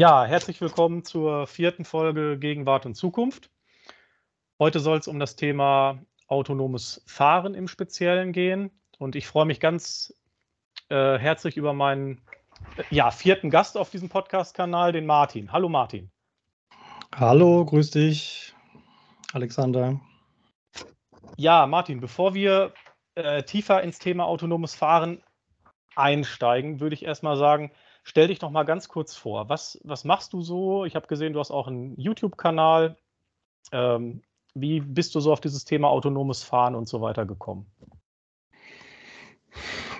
Ja, herzlich willkommen zur vierten Folge Gegenwart und Zukunft. Heute soll es um das Thema autonomes Fahren im Speziellen gehen. Und ich freue mich ganz äh, herzlich über meinen äh, ja, vierten Gast auf diesem Podcast-Kanal, den Martin. Hallo Martin. Hallo, grüß dich, Alexander. Ja, Martin, bevor wir äh, tiefer ins Thema autonomes Fahren einsteigen, würde ich erstmal sagen, Stell dich doch mal ganz kurz vor. Was, was machst du so? Ich habe gesehen, du hast auch einen YouTube-Kanal. Ähm, wie bist du so auf dieses Thema autonomes Fahren und so weiter gekommen?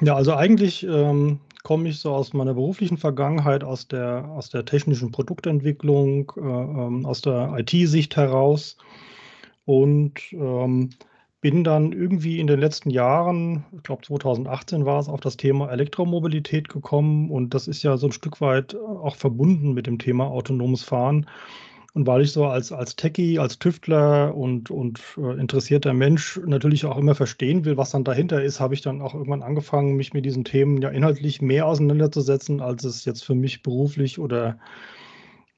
Ja, also eigentlich ähm, komme ich so aus meiner beruflichen Vergangenheit, aus der, aus der technischen Produktentwicklung, äh, ähm, aus der IT-Sicht heraus. Und ähm, bin dann irgendwie in den letzten Jahren, ich glaube 2018 war es, auf das Thema Elektromobilität gekommen und das ist ja so ein Stück weit auch verbunden mit dem Thema autonomes Fahren. Und weil ich so als, als Techie, als Tüftler und, und äh, interessierter Mensch natürlich auch immer verstehen will, was dann dahinter ist, habe ich dann auch irgendwann angefangen, mich mit diesen Themen ja inhaltlich mehr auseinanderzusetzen, als es jetzt für mich beruflich oder äh,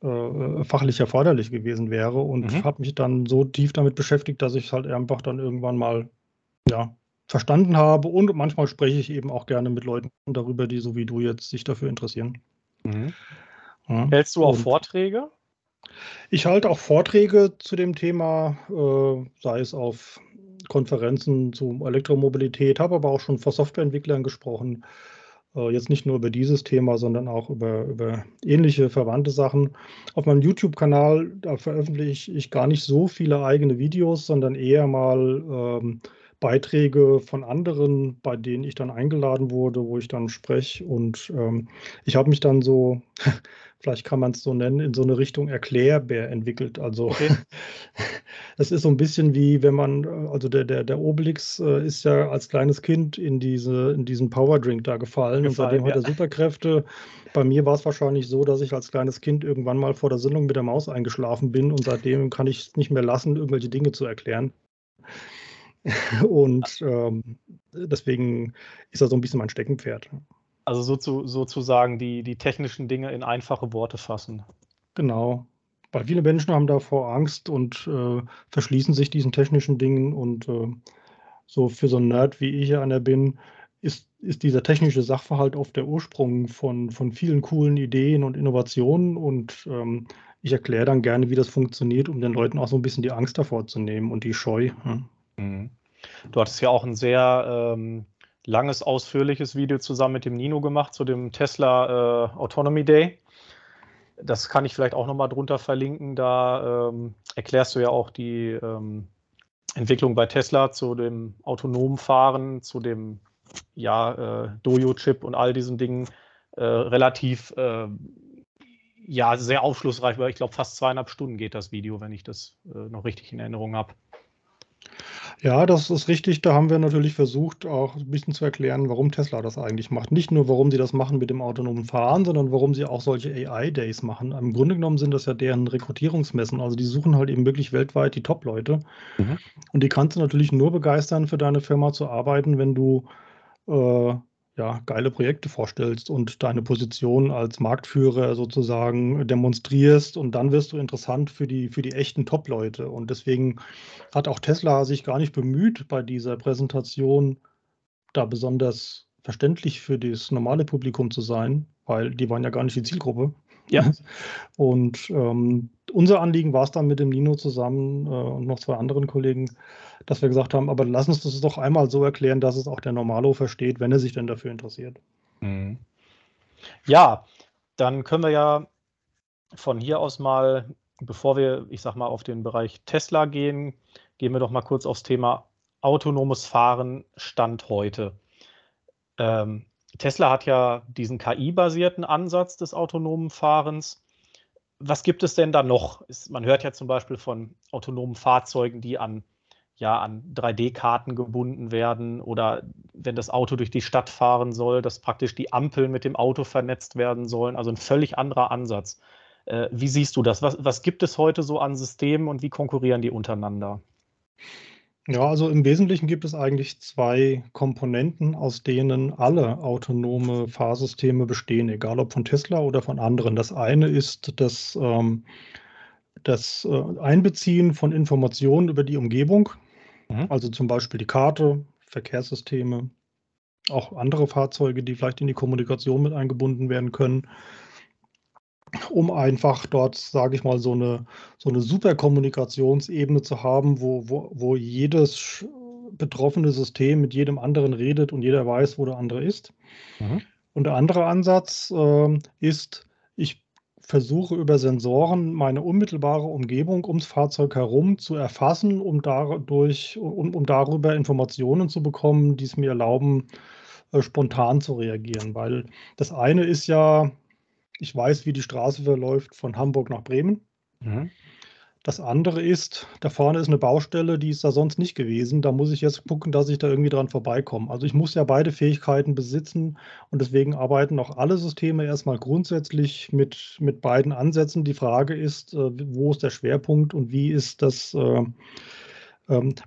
fachlich erforderlich gewesen wäre und mhm. habe mich dann so tief damit beschäftigt, dass ich es halt einfach dann irgendwann mal ja, verstanden habe und manchmal spreche ich eben auch gerne mit Leuten darüber, die so wie du jetzt sich dafür interessieren. Mhm. Ja. Hältst du auch und Vorträge? Ich halte auch Vorträge zu dem Thema, äh, sei es auf Konferenzen zu Elektromobilität, habe aber auch schon vor Softwareentwicklern gesprochen, äh, jetzt nicht nur über dieses Thema, sondern auch über, über ähnliche verwandte Sachen. Auf meinem YouTube-Kanal, veröffentliche ich gar nicht so viele eigene Videos, sondern eher mal ähm, Beiträge von anderen, bei denen ich dann eingeladen wurde, wo ich dann spreche. Und ähm, ich habe mich dann so vielleicht kann man es so nennen, in so eine Richtung Erklärbär entwickelt. Also okay. das ist so ein bisschen wie, wenn man, also der, der, der Obelix äh, ist ja als kleines Kind in, diese, in diesen Powerdrink da gefallen, gefallen und seitdem ja. hat er Superkräfte. Bei mir war es wahrscheinlich so, dass ich als kleines Kind irgendwann mal vor der Sendung mit der Maus eingeschlafen bin und seitdem kann ich es nicht mehr lassen, irgendwelche Dinge zu erklären. und ähm, deswegen ist das so ein bisschen mein Steckenpferd. Also so zu, sozusagen die, die technischen Dinge in einfache Worte fassen. Genau. Weil viele Menschen haben davor Angst und äh, verschließen sich diesen technischen Dingen. Und äh, so für so einen Nerd, wie ich einer bin, ist, ist dieser technische Sachverhalt oft der Ursprung von, von vielen coolen Ideen und Innovationen. Und ähm, ich erkläre dann gerne, wie das funktioniert, um den Leuten auch so ein bisschen die Angst davor zu nehmen und die Scheu. Hm. Mhm. Du hattest ja auch ein sehr ähm, langes, ausführliches Video zusammen mit dem Nino gemacht zu dem Tesla äh, Autonomy Day. Das kann ich vielleicht auch nochmal drunter verlinken. Da ähm, erklärst du ja auch die ähm, Entwicklung bei Tesla zu dem autonomen Fahren, zu dem ja, äh, Dojo-Chip und all diesen Dingen äh, relativ äh, ja, sehr aufschlussreich, weil ich glaube, fast zweieinhalb Stunden geht das Video, wenn ich das äh, noch richtig in Erinnerung habe. Ja, das ist richtig. Da haben wir natürlich versucht, auch ein bisschen zu erklären, warum Tesla das eigentlich macht. Nicht nur, warum sie das machen mit dem autonomen Fahren, sondern warum sie auch solche AI-Days machen. Im Grunde genommen sind das ja deren Rekrutierungsmessen. Also die suchen halt eben wirklich weltweit die Top-Leute. Mhm. Und die kannst du natürlich nur begeistern, für deine Firma zu arbeiten, wenn du äh, ja, geile Projekte vorstellst und deine Position als Marktführer sozusagen demonstrierst und dann wirst du interessant für die, für die echten Top-Leute. Und deswegen hat auch Tesla sich gar nicht bemüht, bei dieser Präsentation da besonders verständlich für das normale Publikum zu sein, weil die waren ja gar nicht die Zielgruppe. Ja. Und ähm, unser Anliegen war es dann mit dem Nino zusammen äh, und noch zwei anderen Kollegen, dass wir gesagt haben, aber lass uns das doch einmal so erklären, dass es auch der Normalo versteht, wenn er sich denn dafür interessiert. Mhm. Ja, dann können wir ja von hier aus mal, bevor wir, ich sag mal, auf den Bereich Tesla gehen, gehen wir doch mal kurz aufs Thema autonomes Fahren Stand heute. Ähm, Tesla hat ja diesen KI-basierten Ansatz des autonomen Fahrens. Was gibt es denn da noch? man hört ja zum Beispiel von autonomen Fahrzeugen, die an, ja, an 3D-Karten gebunden werden oder wenn das Auto durch die Stadt fahren soll, dass praktisch die Ampeln mit dem Auto vernetzt werden sollen. Also ein völlig anderer Ansatz. Äh, wie siehst du das? Was, was gibt es heute so an Systemen und wie konkurrieren die untereinander? Ja, also im Wesentlichen gibt es eigentlich zwei Komponenten, aus denen alle autonome Fahrsysteme bestehen, egal ob von Tesla oder von anderen. Das eine ist das, ähm, das äh, Einbeziehen von Informationen über die Umgebung, mhm. also zum Beispiel die Karte, Verkehrssysteme, auch andere Fahrzeuge, die vielleicht in die Kommunikation mit eingebunden werden können um einfach dort, sage ich mal, so eine, so eine super Kommunikationsebene zu haben, wo, wo, wo jedes betroffene System mit jedem anderen redet und jeder weiß, wo der andere ist. Mhm. Und der andere Ansatz äh, ist, ich versuche über Sensoren meine unmittelbare Umgebung ums Fahrzeug herum zu erfassen, um, dadurch, um, um darüber Informationen zu bekommen, die es mir erlauben, äh, spontan zu reagieren. Weil das eine ist ja, ich weiß, wie die Straße verläuft von Hamburg nach Bremen. Mhm. Das andere ist, da vorne ist eine Baustelle, die ist da sonst nicht gewesen. Da muss ich jetzt gucken, dass ich da irgendwie dran vorbeikomme. Also ich muss ja beide Fähigkeiten besitzen und deswegen arbeiten auch alle Systeme erstmal grundsätzlich mit, mit beiden Ansätzen. Die Frage ist, äh, wo ist der Schwerpunkt und wie ist das äh,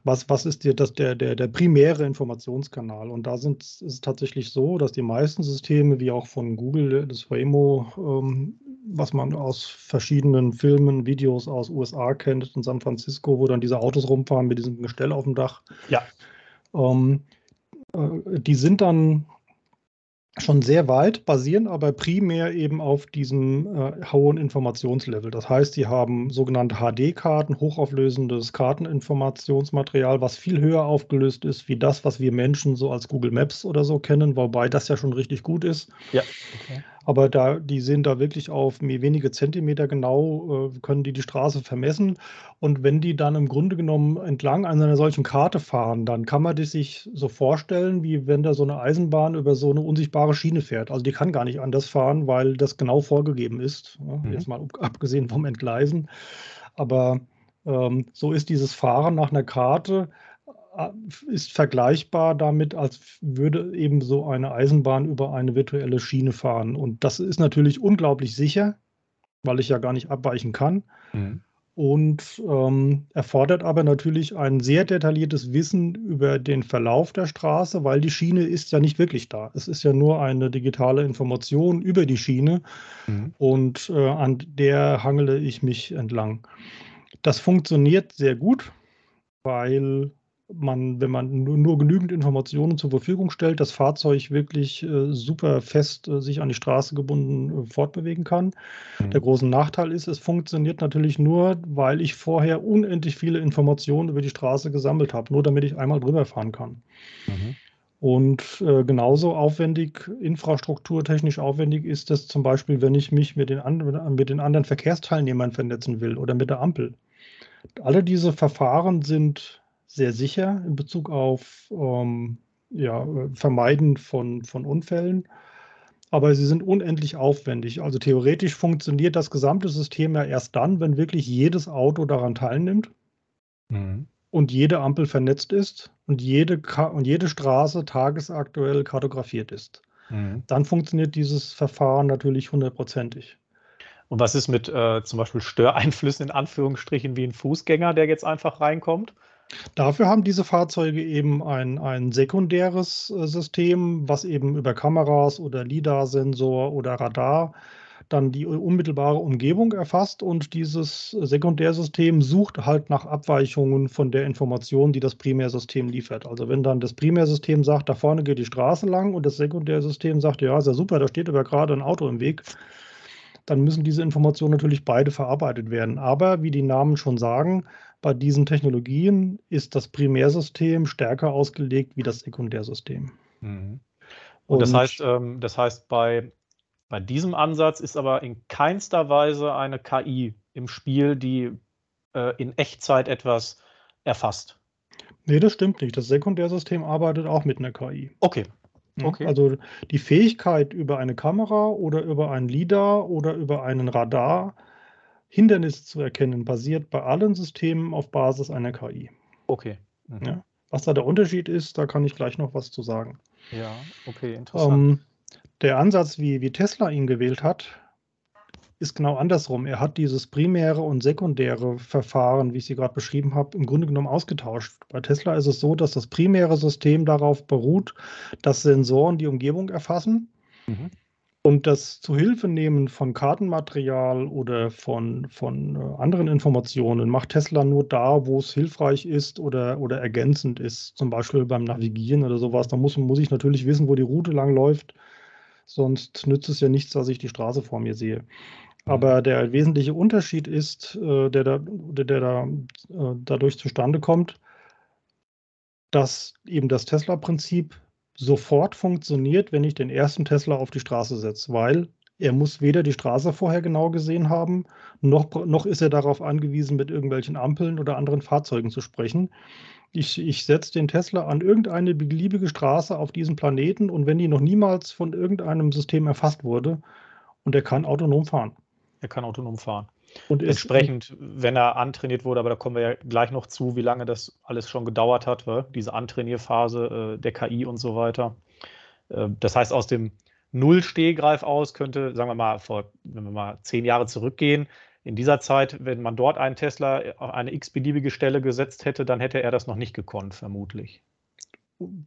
was, was ist dir das, der, der, der primäre Informationskanal? Und da sind, ist es tatsächlich so, dass die meisten Systeme, wie auch von Google, das Waymo, ähm, was man aus verschiedenen Filmen, Videos aus USA kennt, in San Francisco, wo dann diese Autos rumfahren mit diesem Gestell auf dem Dach. Ja. Ähm, äh, die sind dann schon sehr weit, basieren aber primär eben auf diesem äh, hohen Informationslevel. Das heißt, die haben sogenannte HD-Karten, hochauflösendes Karteninformationsmaterial, was viel höher aufgelöst ist, wie das, was wir Menschen so als Google Maps oder so kennen, wobei das ja schon richtig gut ist. Ja. Okay. Aber da, die sind da wirklich auf wenige Zentimeter genau, äh, können die die Straße vermessen. Und wenn die dann im Grunde genommen entlang einer solchen Karte fahren, dann kann man das sich so vorstellen, wie wenn da so eine Eisenbahn über so eine unsichtbare Schiene fährt. Also die kann gar nicht anders fahren, weil das genau vorgegeben ist. Ja, mhm. Jetzt mal abgesehen vom Entgleisen. Aber ähm, so ist dieses Fahren nach einer Karte ist vergleichbar damit, als würde eben so eine Eisenbahn über eine virtuelle Schiene fahren. Und das ist natürlich unglaublich sicher, weil ich ja gar nicht abweichen kann. Mhm. Und ähm, erfordert aber natürlich ein sehr detailliertes Wissen über den Verlauf der Straße, weil die Schiene ist ja nicht wirklich da. Es ist ja nur eine digitale Information über die Schiene mhm. und äh, an der hangele ich mich entlang. Das funktioniert sehr gut, weil man, wenn man nur, nur, genügend Informationen zur Verfügung stellt, das Fahrzeug wirklich äh, super fest äh, sich an die Straße gebunden äh, fortbewegen kann. Mhm. Der große Nachteil ist, es funktioniert natürlich nur, weil ich vorher unendlich viele Informationen über die Straße gesammelt habe, nur damit ich einmal drüber fahren kann. Mhm. Und äh, genauso aufwendig, infrastrukturtechnisch aufwendig ist es zum Beispiel, wenn ich mich mit den, an, mit den anderen Verkehrsteilnehmern vernetzen will oder mit der Ampel. Alle diese Verfahren sind sehr sicher in Bezug auf ähm, ja, Vermeiden von, von Unfällen. Aber sie sind unendlich aufwendig. Also theoretisch funktioniert das gesamte System ja erst dann, wenn wirklich jedes Auto daran teilnimmt mhm. und jede Ampel vernetzt ist und jede, und jede Straße tagesaktuell kartografiert ist. Mhm. Dann funktioniert dieses Verfahren natürlich hundertprozentig. Und was ist mit äh, zum Beispiel Störeinflüssen in Anführungsstrichen wie ein Fußgänger, der jetzt einfach reinkommt? Dafür haben diese Fahrzeuge eben ein, ein sekundäres äh, System, was eben über Kameras oder LIDAR-Sensor oder Radar dann die unmittelbare Umgebung erfasst und dieses Sekundärsystem sucht halt nach Abweichungen von der Information, die das Primärsystem liefert. Also wenn dann das Primärsystem sagt, da vorne geht die Straße lang und das Sekundärsystem sagt, ja, ja super, da steht aber gerade ein Auto im Weg, dann müssen diese Informationen natürlich beide verarbeitet werden. Aber wie die Namen schon sagen, bei diesen Technologien ist das Primärsystem stärker ausgelegt wie das Sekundärsystem. Mhm. Und, Und, das heißt, ähm, das heißt bei, bei diesem Ansatz ist aber in keinster Weise eine KI im Spiel, die äh, in Echtzeit etwas erfasst. Nee, das stimmt nicht. Das Sekundärsystem arbeitet auch mit einer KI. Okay. okay. Also die Fähigkeit über eine Kamera oder über ein LIDAR oder über einen Radar Hindernis zu erkennen, basiert bei allen Systemen auf Basis einer KI. Okay. Mhm. Ja. Was da der Unterschied ist, da kann ich gleich noch was zu sagen. Ja, okay, interessant. Ähm, der Ansatz, wie, wie Tesla ihn gewählt hat, ist genau andersrum. Er hat dieses primäre und sekundäre Verfahren, wie ich sie gerade beschrieben habe, im Grunde genommen ausgetauscht. Bei Tesla ist es so, dass das primäre System darauf beruht, dass Sensoren die Umgebung erfassen. Mhm. Und das Zuhilfenehmen von Kartenmaterial oder von, von äh, anderen Informationen macht Tesla nur da, wo es hilfreich ist oder, oder ergänzend ist. Zum Beispiel beim Navigieren oder sowas. Da muss, muss ich natürlich wissen, wo die Route lang läuft. Sonst nützt es ja nichts, dass ich die Straße vor mir sehe. Aber der wesentliche Unterschied ist, äh, der, da, der, der da äh, dadurch zustande kommt, dass eben das Tesla-Prinzip sofort funktioniert, wenn ich den ersten Tesla auf die Straße setze, weil er muss weder die Straße vorher genau gesehen haben, noch, noch ist er darauf angewiesen, mit irgendwelchen Ampeln oder anderen Fahrzeugen zu sprechen. Ich, ich setze den Tesla an irgendeine beliebige Straße auf diesem Planeten und wenn die noch niemals von irgendeinem System erfasst wurde, und er kann autonom fahren. Er kann autonom fahren. Und entsprechend, wenn er antrainiert wurde, aber da kommen wir ja gleich noch zu, wie lange das alles schon gedauert hat, diese Antrainierphase äh, der KI und so weiter. Äh, das heißt, aus dem Null-Stehgreif aus könnte, sagen wir mal, vor, wenn wir mal zehn Jahre zurückgehen, in dieser Zeit, wenn man dort einen Tesla auf eine x-beliebige Stelle gesetzt hätte, dann hätte er das noch nicht gekonnt, vermutlich.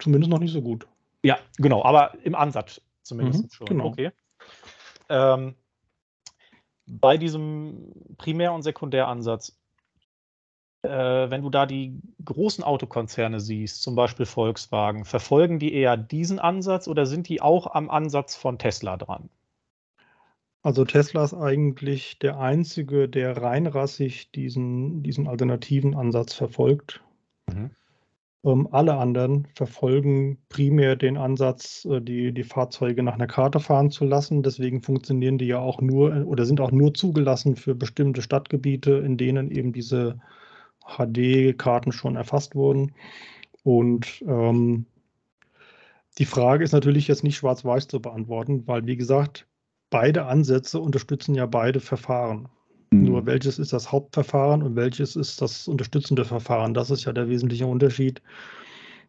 Zumindest noch nicht so gut. Ja, genau, aber im Ansatz zumindest mhm, schon. Genau. Okay. Ähm, bei diesem Primär- und Sekundäransatz, äh, wenn du da die großen Autokonzerne siehst, zum Beispiel Volkswagen, verfolgen die eher diesen Ansatz oder sind die auch am Ansatz von Tesla dran? Also Tesla ist eigentlich der einzige, der reinrassig diesen, diesen alternativen Ansatz verfolgt. Mhm. Ähm, alle anderen verfolgen primär den Ansatz, äh, die, die Fahrzeuge nach einer Karte fahren zu lassen. Deswegen funktionieren die ja auch nur äh, oder sind auch nur zugelassen für bestimmte Stadtgebiete, in denen eben diese HD-Karten schon erfasst wurden. Und ähm, die Frage ist natürlich jetzt nicht schwarz-weiß zu beantworten, weil, wie gesagt, beide Ansätze unterstützen ja beide Verfahren. Mhm. Nur welches ist das Hauptverfahren und welches ist das unterstützende Verfahren? Das ist ja der wesentliche Unterschied.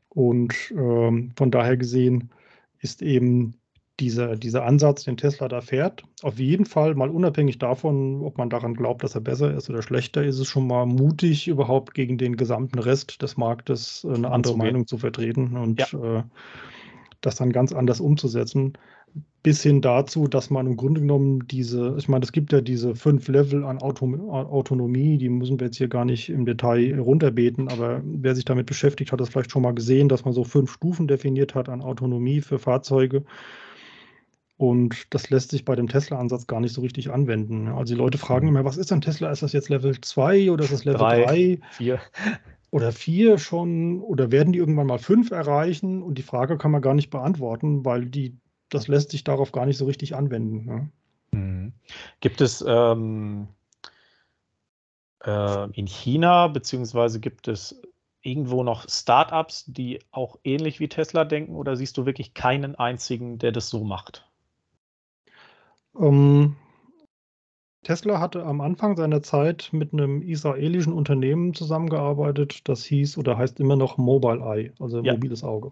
Und ähm, von daher gesehen ist eben dieser, dieser Ansatz, den Tesla da fährt, auf jeden Fall mal unabhängig davon, ob man daran glaubt, dass er besser ist oder schlechter, ist es schon mal mutig, überhaupt gegen den gesamten Rest des Marktes äh, eine andere Meinung zu vertreten und ja. äh, das dann ganz anders umzusetzen bis hin dazu, dass man im Grunde genommen diese, ich meine, es gibt ja diese fünf Level an Auto, Autonomie, die müssen wir jetzt hier gar nicht im Detail runterbeten, aber wer sich damit beschäftigt, hat das vielleicht schon mal gesehen, dass man so fünf Stufen definiert hat an Autonomie für Fahrzeuge. Und das lässt sich bei dem Tesla-Ansatz gar nicht so richtig anwenden. Also die Leute fragen mhm. immer, was ist denn Tesla? Ist das jetzt Level 2 oder ist das Level 3? 4 oder vier schon oder werden die irgendwann mal fünf erreichen? Und die Frage kann man gar nicht beantworten, weil die das lässt sich darauf gar nicht so richtig anwenden. Ne? Mhm. Gibt es ähm, äh, in China, beziehungsweise gibt es irgendwo noch Startups, die auch ähnlich wie Tesla denken, oder siehst du wirklich keinen einzigen, der das so macht? Ähm, Tesla hatte am Anfang seiner Zeit mit einem israelischen Unternehmen zusammengearbeitet, das hieß oder heißt immer noch Mobile Eye, also ja. mobiles Auge.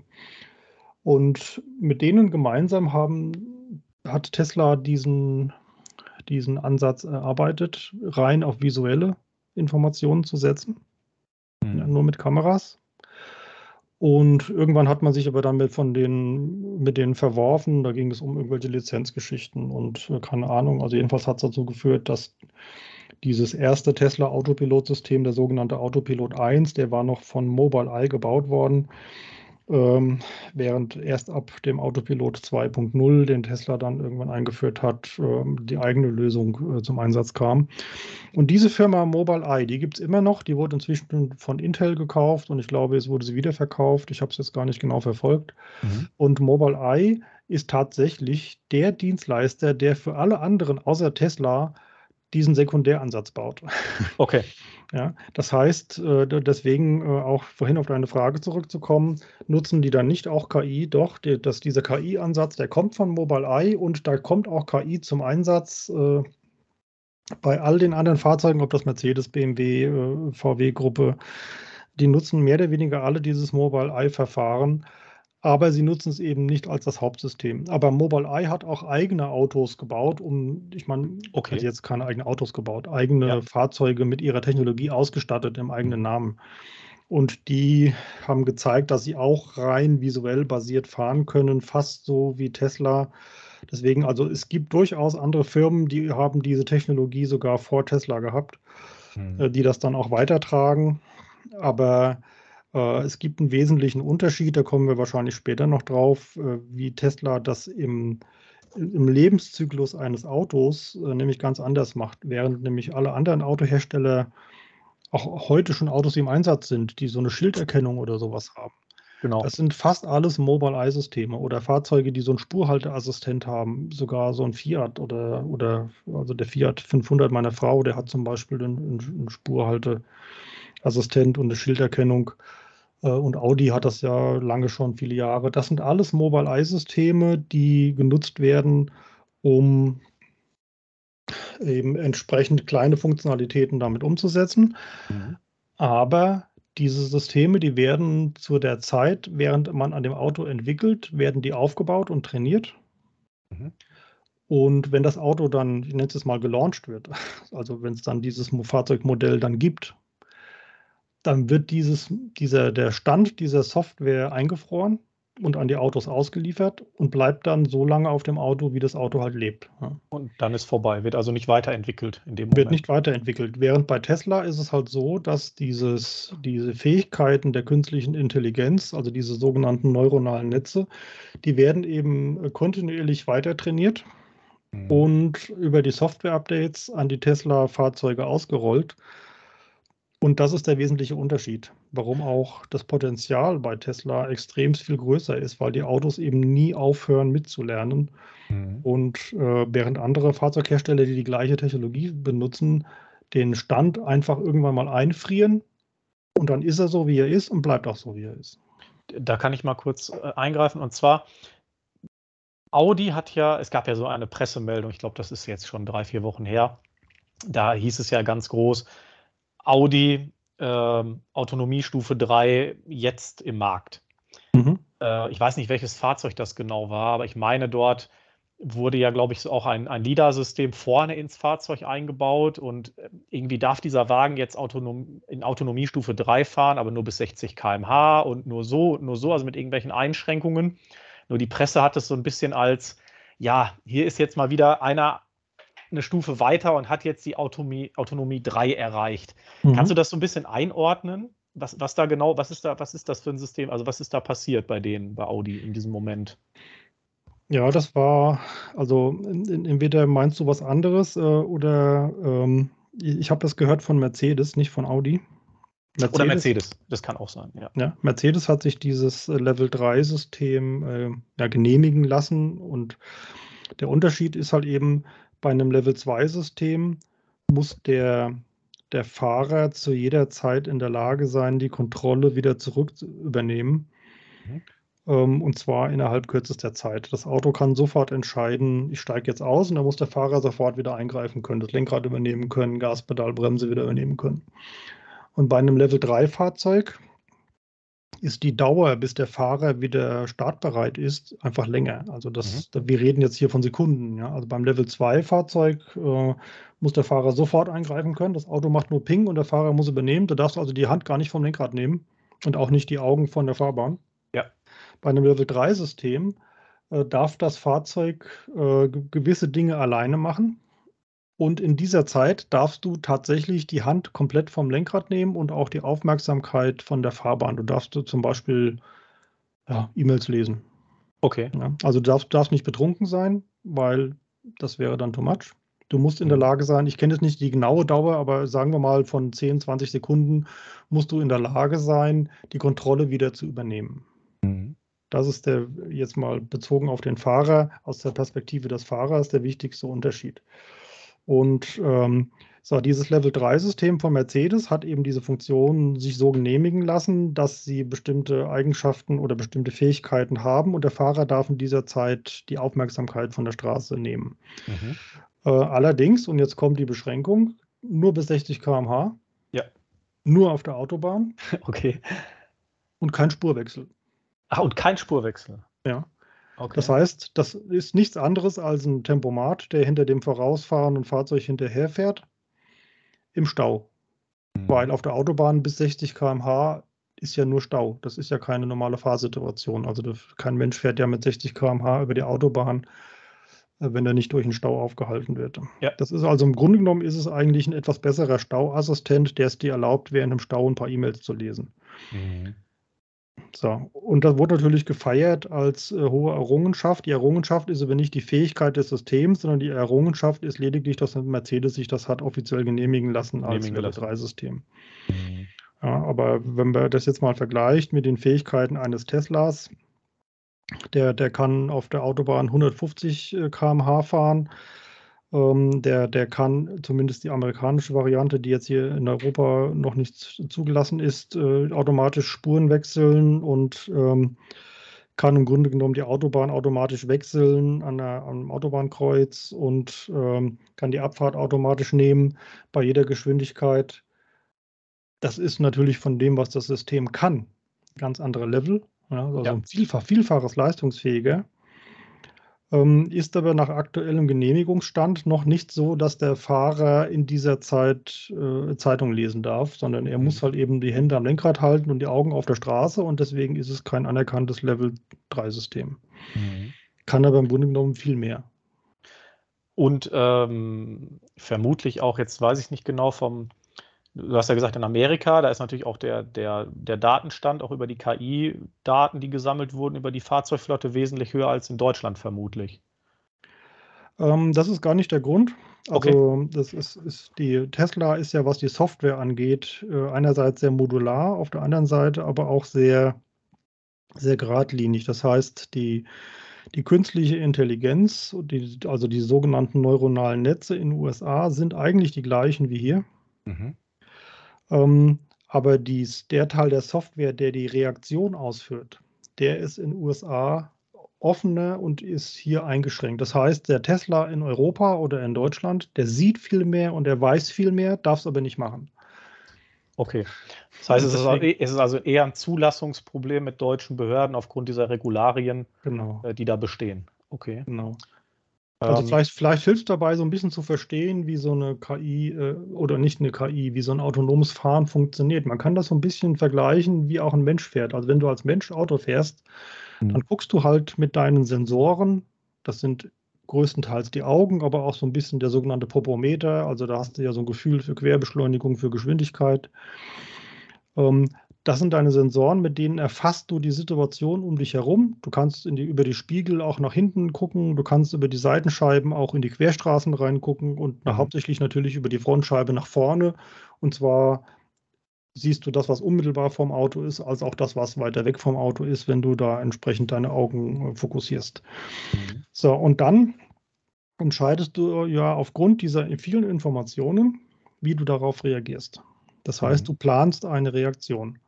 Und mit denen gemeinsam haben, hat Tesla diesen, diesen Ansatz erarbeitet, rein auf visuelle Informationen zu setzen. Mhm. Ja, nur mit Kameras. Und irgendwann hat man sich aber damit von den, mit denen verworfen. Da ging es um irgendwelche Lizenzgeschichten und äh, keine Ahnung. Also jedenfalls hat es dazu geführt, dass dieses erste Tesla Autopilot-System, der sogenannte Autopilot 1, der war noch von Mobile Eye gebaut worden. Ähm, während erst ab dem Autopilot 2.0, den Tesla dann irgendwann eingeführt hat, ähm, die eigene Lösung äh, zum Einsatz kam. Und diese Firma Mobileye, die gibt es immer noch. Die wurde inzwischen von Intel gekauft und ich glaube, es wurde sie wieder verkauft. Ich habe es jetzt gar nicht genau verfolgt. Mhm. Und Mobileye ist tatsächlich der Dienstleister, der für alle anderen außer Tesla diesen Sekundäransatz baut. Okay. Ja, das heißt, äh, deswegen äh, auch vorhin auf deine Frage zurückzukommen, nutzen die dann nicht auch KI? Doch, dass dieser KI-Ansatz, der kommt von Mobileye und da kommt auch KI zum Einsatz äh, bei all den anderen Fahrzeugen, ob das Mercedes, BMW, VW-Gruppe, die nutzen mehr oder weniger alle dieses Mobileye-Verfahren aber sie nutzen es eben nicht als das Hauptsystem. Aber Mobileye hat auch eigene Autos gebaut, um, ich meine, okay. also jetzt keine eigenen Autos gebaut, eigene ja. Fahrzeuge mit ihrer Technologie ausgestattet im eigenen Namen. Und die haben gezeigt, dass sie auch rein visuell basiert fahren können, fast so wie Tesla. Deswegen, also es gibt durchaus andere Firmen, die haben diese Technologie sogar vor Tesla gehabt, hm. die das dann auch weitertragen. Aber es gibt einen wesentlichen Unterschied, da kommen wir wahrscheinlich später noch drauf, äh, wie Tesla das im, im Lebenszyklus eines Autos äh, nämlich ganz anders macht, während nämlich alle anderen Autohersteller auch heute schon Autos im Einsatz sind, die so eine Schilderkennung oder sowas haben. Genau. Das sind fast alles Mobile-Eye-Systeme oder Fahrzeuge, die so einen Spurhalteassistent haben, sogar so ein Fiat oder, oder also der Fiat 500 meiner Frau, der hat zum Beispiel einen, einen Spurhalteassistent und eine Schilderkennung. Äh, und Audi hat das ja lange schon, viele Jahre. Das sind alles Mobile-Eye-Systeme, die genutzt werden, um eben entsprechend kleine Funktionalitäten damit umzusetzen. Mhm. Aber diese Systeme, die werden zu der Zeit, während man an dem Auto entwickelt, werden die aufgebaut und trainiert. Mhm. Und wenn das Auto dann, ich nenne es mal, gelauncht wird, also wenn es dann dieses Fahrzeugmodell dann gibt, dann wird dieses, dieser, der Stand dieser Software eingefroren und an die Autos ausgeliefert und bleibt dann so lange auf dem Auto, wie das Auto halt lebt. Und dann ist vorbei, wird also nicht weiterentwickelt in dem Moment. Wird nicht weiterentwickelt. Während bei Tesla ist es halt so, dass dieses, diese Fähigkeiten der künstlichen Intelligenz, also diese sogenannten neuronalen Netze, die werden eben kontinuierlich weiter trainiert mhm. und über die Software-Updates an die Tesla-Fahrzeuge ausgerollt. Und das ist der wesentliche Unterschied, warum auch das Potenzial bei Tesla extrem viel größer ist, weil die Autos eben nie aufhören mitzulernen. Mhm. Und äh, während andere Fahrzeughersteller, die die gleiche Technologie benutzen, den Stand einfach irgendwann mal einfrieren und dann ist er so, wie er ist und bleibt auch so, wie er ist. Da kann ich mal kurz äh, eingreifen und zwar Audi hat ja, es gab ja so eine Pressemeldung, ich glaube, das ist jetzt schon drei, vier Wochen her. Da hieß es ja ganz groß, Audi äh, Autonomiestufe 3 jetzt im Markt. Mhm. Äh, ich weiß nicht, welches Fahrzeug das genau war, aber ich meine, dort wurde ja, glaube ich, auch ein, ein LIDAR-System vorne ins Fahrzeug eingebaut und äh, irgendwie darf dieser Wagen jetzt autonom, in Autonomiestufe 3 fahren, aber nur bis 60 km/h und nur so, nur so, also mit irgendwelchen Einschränkungen. Nur die Presse hat es so ein bisschen als, ja, hier ist jetzt mal wieder einer eine Stufe weiter und hat jetzt die Autonomie, Autonomie 3 erreicht. Mhm. Kannst du das so ein bisschen einordnen? Was, was da genau, was ist da, was ist das für ein System? Also was ist da passiert bei denen, bei Audi in diesem Moment? Ja, das war, also entweder meinst du was anderes äh, oder ähm, ich habe das gehört von Mercedes, nicht von Audi. Mercedes, oder Mercedes, das kann auch sein, ja. ja Mercedes hat sich dieses äh, Level 3-System äh, ja, genehmigen lassen und der Unterschied ist halt eben, bei einem Level-2-System muss der, der Fahrer zu jeder Zeit in der Lage sein, die Kontrolle wieder zurück zu übernehmen. Mhm. Ähm, und zwar innerhalb kürzester Zeit. Das Auto kann sofort entscheiden, ich steige jetzt aus und dann muss der Fahrer sofort wieder eingreifen können, das Lenkrad übernehmen können, Gaspedal, Bremse wieder übernehmen können. Und bei einem Level-3-Fahrzeug ist die Dauer, bis der Fahrer wieder startbereit ist, einfach länger. Also das, mhm. wir reden jetzt hier von Sekunden. Ja? Also beim Level 2 Fahrzeug äh, muss der Fahrer sofort eingreifen können. Das Auto macht nur Ping und der Fahrer muss übernehmen. Du darfst also die Hand gar nicht vom Lenkrad nehmen und auch nicht die Augen von der Fahrbahn. Ja. Bei einem Level 3 System äh, darf das Fahrzeug äh, gewisse Dinge alleine machen. Und in dieser Zeit darfst du tatsächlich die Hand komplett vom Lenkrad nehmen und auch die Aufmerksamkeit von der Fahrbahn. Du darfst zum Beispiel ja, E-Mails lesen. Okay. Ja, also du darfst, darfst nicht betrunken sein, weil das wäre dann too much. Du musst in der mhm. Lage sein, ich kenne jetzt nicht die genaue Dauer, aber sagen wir mal von 10, 20 Sekunden musst du in der Lage sein, die Kontrolle wieder zu übernehmen. Mhm. Das ist der jetzt mal bezogen auf den Fahrer, aus der Perspektive des Fahrers, der wichtigste Unterschied. Und ähm, so, dieses Level 3-System von Mercedes hat eben diese Funktion sich so genehmigen lassen, dass sie bestimmte Eigenschaften oder bestimmte Fähigkeiten haben und der Fahrer darf in dieser Zeit die Aufmerksamkeit von der Straße nehmen. Mhm. Äh, allerdings, und jetzt kommt die Beschränkung, nur bis 60 km/h. Ja. Nur auf der Autobahn. Okay. Und kein Spurwechsel. Ach, und kein Spurwechsel. Ja. Okay. Das heißt, das ist nichts anderes als ein Tempomat, der hinter dem vorausfahrenden Fahrzeug hinterherfährt im Stau. Mhm. Weil auf der Autobahn bis 60 km/h ist ja nur Stau. Das ist ja keine normale Fahrsituation. Also kein Mensch fährt ja mit 60 km/h über die Autobahn, äh, wenn er nicht durch den Stau aufgehalten wird. Ja. Das ist also im Grunde genommen ist es eigentlich ein etwas besserer Stauassistent, der es dir erlaubt, während dem Stau ein paar E-Mails zu lesen. Mhm. So, und das wurde natürlich gefeiert als äh, hohe Errungenschaft. Die Errungenschaft ist aber nicht die Fähigkeit des Systems, sondern die Errungenschaft ist lediglich, dass Mercedes sich das hat offiziell genehmigen lassen als Level 3-System. Mhm. Ja, aber wenn man das jetzt mal vergleicht mit den Fähigkeiten eines Teslas, der, der kann auf der Autobahn 150 äh, km/h fahren ähm, der, der kann zumindest die amerikanische Variante, die jetzt hier in Europa noch nicht zugelassen ist, äh, automatisch Spuren wechseln und ähm, kann im Grunde genommen die Autobahn automatisch wechseln an der, am Autobahnkreuz und ähm, kann die Abfahrt automatisch nehmen bei jeder Geschwindigkeit. Das ist natürlich von dem, was das System kann, ganz andere Level. Ja, also ja. Vielfach, vielfaches leistungsfähiger. Ähm, ist aber nach aktuellem Genehmigungsstand noch nicht so, dass der Fahrer in dieser Zeit äh, Zeitung lesen darf, sondern er mhm. muss halt eben die Hände am Lenkrad halten und die Augen auf der Straße und deswegen ist es kein anerkanntes Level 3-System. Mhm. Kann aber im Grunde genommen viel mehr. Und ähm, vermutlich auch, jetzt weiß ich nicht genau vom Du hast ja gesagt, in Amerika, da ist natürlich auch der, der, der Datenstand auch über die KI-Daten, die gesammelt wurden, über die Fahrzeugflotte wesentlich höher als in Deutschland vermutlich. Ähm, das ist gar nicht der Grund. Also okay. das ist, ist, die Tesla ist ja, was die Software angeht, äh, einerseits sehr modular, auf der anderen Seite aber auch sehr, sehr geradlinig. Das heißt, die, die künstliche Intelligenz, die, also die sogenannten neuronalen Netze in den USA, sind eigentlich die gleichen wie hier. Mhm. Ähm, aber dies, der Teil der Software, der die Reaktion ausführt, der ist in den USA offener und ist hier eingeschränkt. Das heißt, der Tesla in Europa oder in Deutschland, der sieht viel mehr und er weiß viel mehr, darf es aber nicht machen. Okay. Das heißt, es ist, es ist, also eher ein Zulassungsproblem mit deutschen Behörden aufgrund dieser Regularien, genau. Äh, die da bestehen. Okay. Genau. Also ähm, vielleicht, vielleicht hilft dabei, so ein bisschen zu verstehen, wie so eine KI äh, oder nicht eine KI, wie so ein autonomes Fahren funktioniert. Man kann das so ein bisschen vergleichen, wie auch ein Mensch fährt. Also wenn du als Mensch Auto fährst, mhm. dann guckst du halt mit deinen Sensoren, das sind größtenteils die Augen, aber auch so ein bisschen der sogenannte Popometer, also da hast du ja so ein Gefühl für Querbeschleunigung, für Geschwindigkeit. Ähm, das sind deine Sensoren, mit denen erfasst du die Situation um dich herum. Du kannst die, über die Spiegel auch nach hinten gucken, du kannst über die Seitenscheiben auch in die Querstraßen reingucken und mhm. hauptsächlich natürlich über die Frontscheibe nach vorne. Und zwar siehst du das, was unmittelbar vom Auto ist, als auch das, was weiter weg vom Auto ist, wenn du da entsprechend deine Augen äh, fokussierst. Mhm. So, und dann entscheidest du ja aufgrund dieser vielen Informationen, wie du darauf reagierst. Das heißt, mhm. du planst eine Reaktion.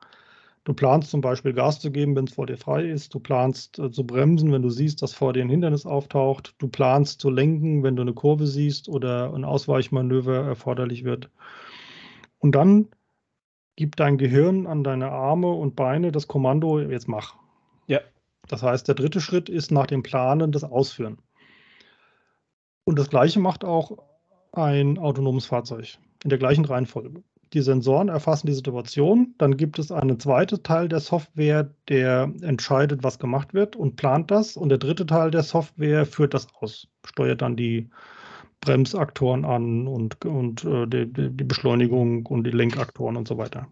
Du planst zum Beispiel Gas zu geben, wenn es vor dir frei ist. Du planst äh, zu bremsen, wenn du siehst, dass vor dir ein Hindernis auftaucht. Du planst zu lenken, wenn du eine Kurve siehst oder ein Ausweichmanöver erforderlich wird. Und dann gibt dein Gehirn an deine Arme und Beine das Kommando, jetzt mach. Ja. Das heißt, der dritte Schritt ist nach dem Planen das Ausführen. Und das gleiche macht auch ein autonomes Fahrzeug in der gleichen Reihenfolge die Sensoren erfassen die Situation. Dann gibt es einen zweiten Teil der Software, der entscheidet, was gemacht wird und plant das. Und der dritte Teil der Software führt das aus, steuert dann die Bremsaktoren an und, und äh, die, die, Beschleunigung und die Lenkaktoren und so weiter.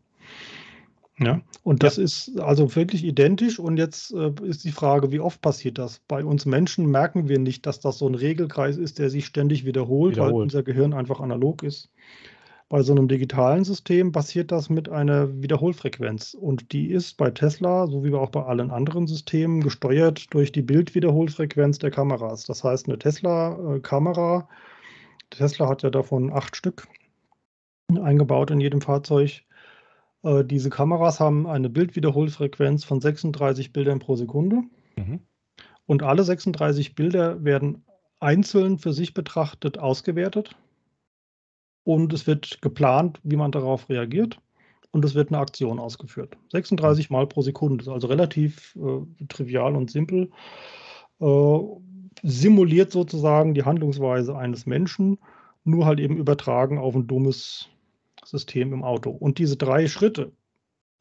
Ja, und das ja. ist also wirklich identisch. Und jetzt äh, ist die Frage, wie oft passiert das? Bei uns Menschen merken wir nicht, dass das so ein Regelkreis ist, der sich ständig wiederholt, wiederholt. weil unser Gehirn einfach analog ist. Bei so einem digitalen System passiert das mit einer Wiederholfrequenz und die ist bei Tesla, so wie auch bei allen anderen Systemen, gesteuert durch die Bildwiederholfrequenz der Kameras. Das heißt, eine Tesla-Kamera, Tesla hat ja davon acht Stück eingebaut in jedem Fahrzeug. Äh, diese Kameras haben eine Bildwiederholfrequenz von 36 Bildern pro Sekunde. Mhm. Und alle 36 Bilder werden einzeln für sich betrachtet ausgewertet und es wird geplant, wie man darauf reagiert. und es wird eine Aktion ausgeführt. 36 Mal pro Sekunde, also relativ äh, trivial und simpel. Äh, simuliert sozusagen die Handlungsweise eines Menschen, nur halt eben übertragen auf ein dummes System im Auto. Und diese drei Schritte,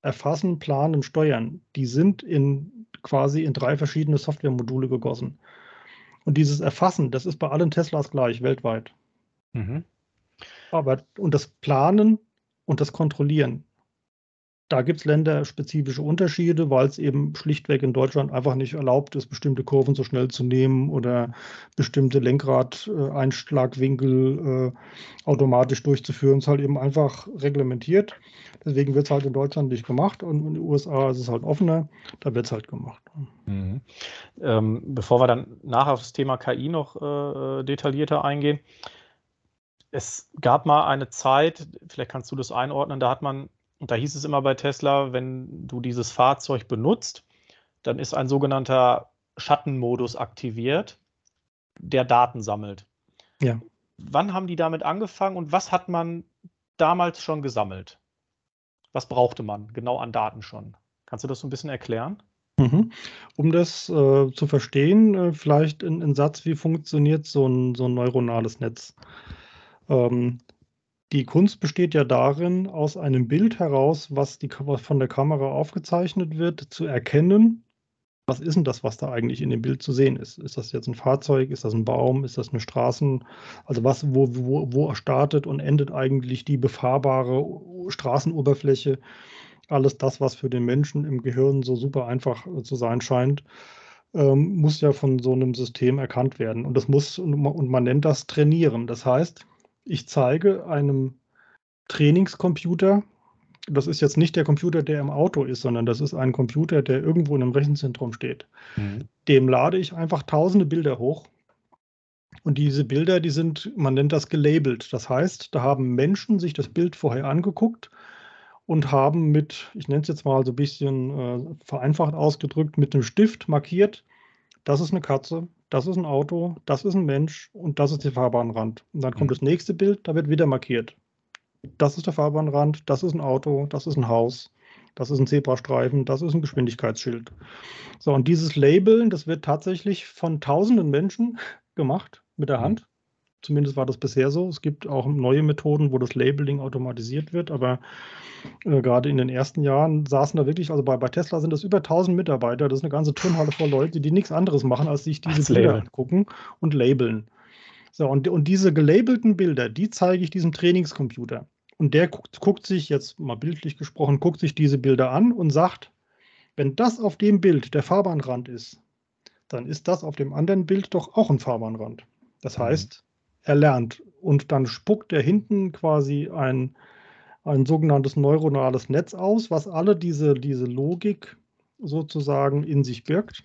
erfassen, planen, steuern, die sind in quasi in drei verschiedene Softwaremodule gegossen. Und dieses Erfassen, das ist bei allen Teslas gleich, weltweit. Mhm. Aber und das Planen und das Kontrollieren, da gibt es länderspezifische Unterschiede, weil es eben schlichtweg in Deutschland einfach nicht erlaubt ist, bestimmte Kurven so schnell zu nehmen oder bestimmte Lenkradeinschlagwinkel äh, automatisch durchzuführen. Es ist halt eben einfach reglementiert. Deswegen wird es halt in Deutschland nicht gemacht und in den USA ist es halt offener. Da wird es halt gemacht. Mhm. Ähm, bevor wir dann nachher auf das Thema KI noch äh, detaillierter eingehen, es gab mal eine Zeit, vielleicht kannst du das einordnen, da hat man und da hieß es immer bei Tesla, wenn du dieses Fahrzeug benutzt, dann ist ein sogenannter Schattenmodus aktiviert, der Daten sammelt. Ja. Wann haben die damit angefangen und was hat man damals schon gesammelt? Was brauchte man genau an Daten schon? Kannst du das so ein bisschen erklären? Mhm. Um das äh, zu verstehen, äh, vielleicht in, in Satz, wie funktioniert so ein, so ein neuronales Netz? Ähm, die Kunst besteht ja darin, aus einem Bild heraus, was, die, was von der Kamera aufgezeichnet wird, zu erkennen, was ist denn das, was da eigentlich in dem Bild zu sehen ist? Ist das jetzt ein Fahrzeug? Ist das ein Baum? Ist das eine Straßen? Also was, wo, wo, wo startet und endet eigentlich die befahrbare Straßenoberfläche? Alles das, was für den Menschen im Gehirn so super einfach äh, zu sein scheint, ähm, muss ja von so einem System erkannt werden. Und das muss, und man nennt das Trainieren. Das heißt, ich zeige einem Trainingscomputer, das ist jetzt nicht der Computer, der im Auto ist, sondern das ist ein Computer, der irgendwo in einem Rechenzentrum steht. Mhm. Dem lade ich einfach tausende Bilder hoch. Und diese Bilder, die sind, man nennt das gelabelt. Das heißt, da haben Menschen sich das Bild vorher angeguckt und haben mit, ich nenne es jetzt mal so ein bisschen äh, vereinfacht ausgedrückt, mit einem Stift markiert, das ist eine Katze, das ist ein Auto, das ist ein Mensch und das ist der Fahrbahnrand. Und dann kommt mhm. das nächste Bild, da wird wieder markiert. Das ist der Fahrbahnrand, das ist ein Auto, das ist ein Haus, das ist ein Zebrastreifen, das ist ein Geschwindigkeitsschild. So, und dieses Labeln, das wird tatsächlich von tausenden Menschen gemacht mit der mhm. Hand. Zumindest war das bisher so. Es gibt auch neue Methoden, wo das Labeling automatisiert wird, aber äh, gerade in den ersten Jahren saßen da wirklich, also bei, bei Tesla sind das über 1000 Mitarbeiter, das ist eine ganze Turnhalle voll Leute, die nichts anderes machen, als sich diese Bilder labeln. angucken und labeln. So, und, und diese gelabelten Bilder, die zeige ich diesem Trainingscomputer. Und der guckt, guckt sich, jetzt mal bildlich gesprochen, guckt sich diese Bilder an und sagt, wenn das auf dem Bild der Fahrbahnrand ist, dann ist das auf dem anderen Bild doch auch ein Fahrbahnrand. Das mhm. heißt, er lernt und dann spuckt er hinten quasi ein, ein sogenanntes neuronales Netz aus, was alle diese, diese Logik sozusagen in sich birgt.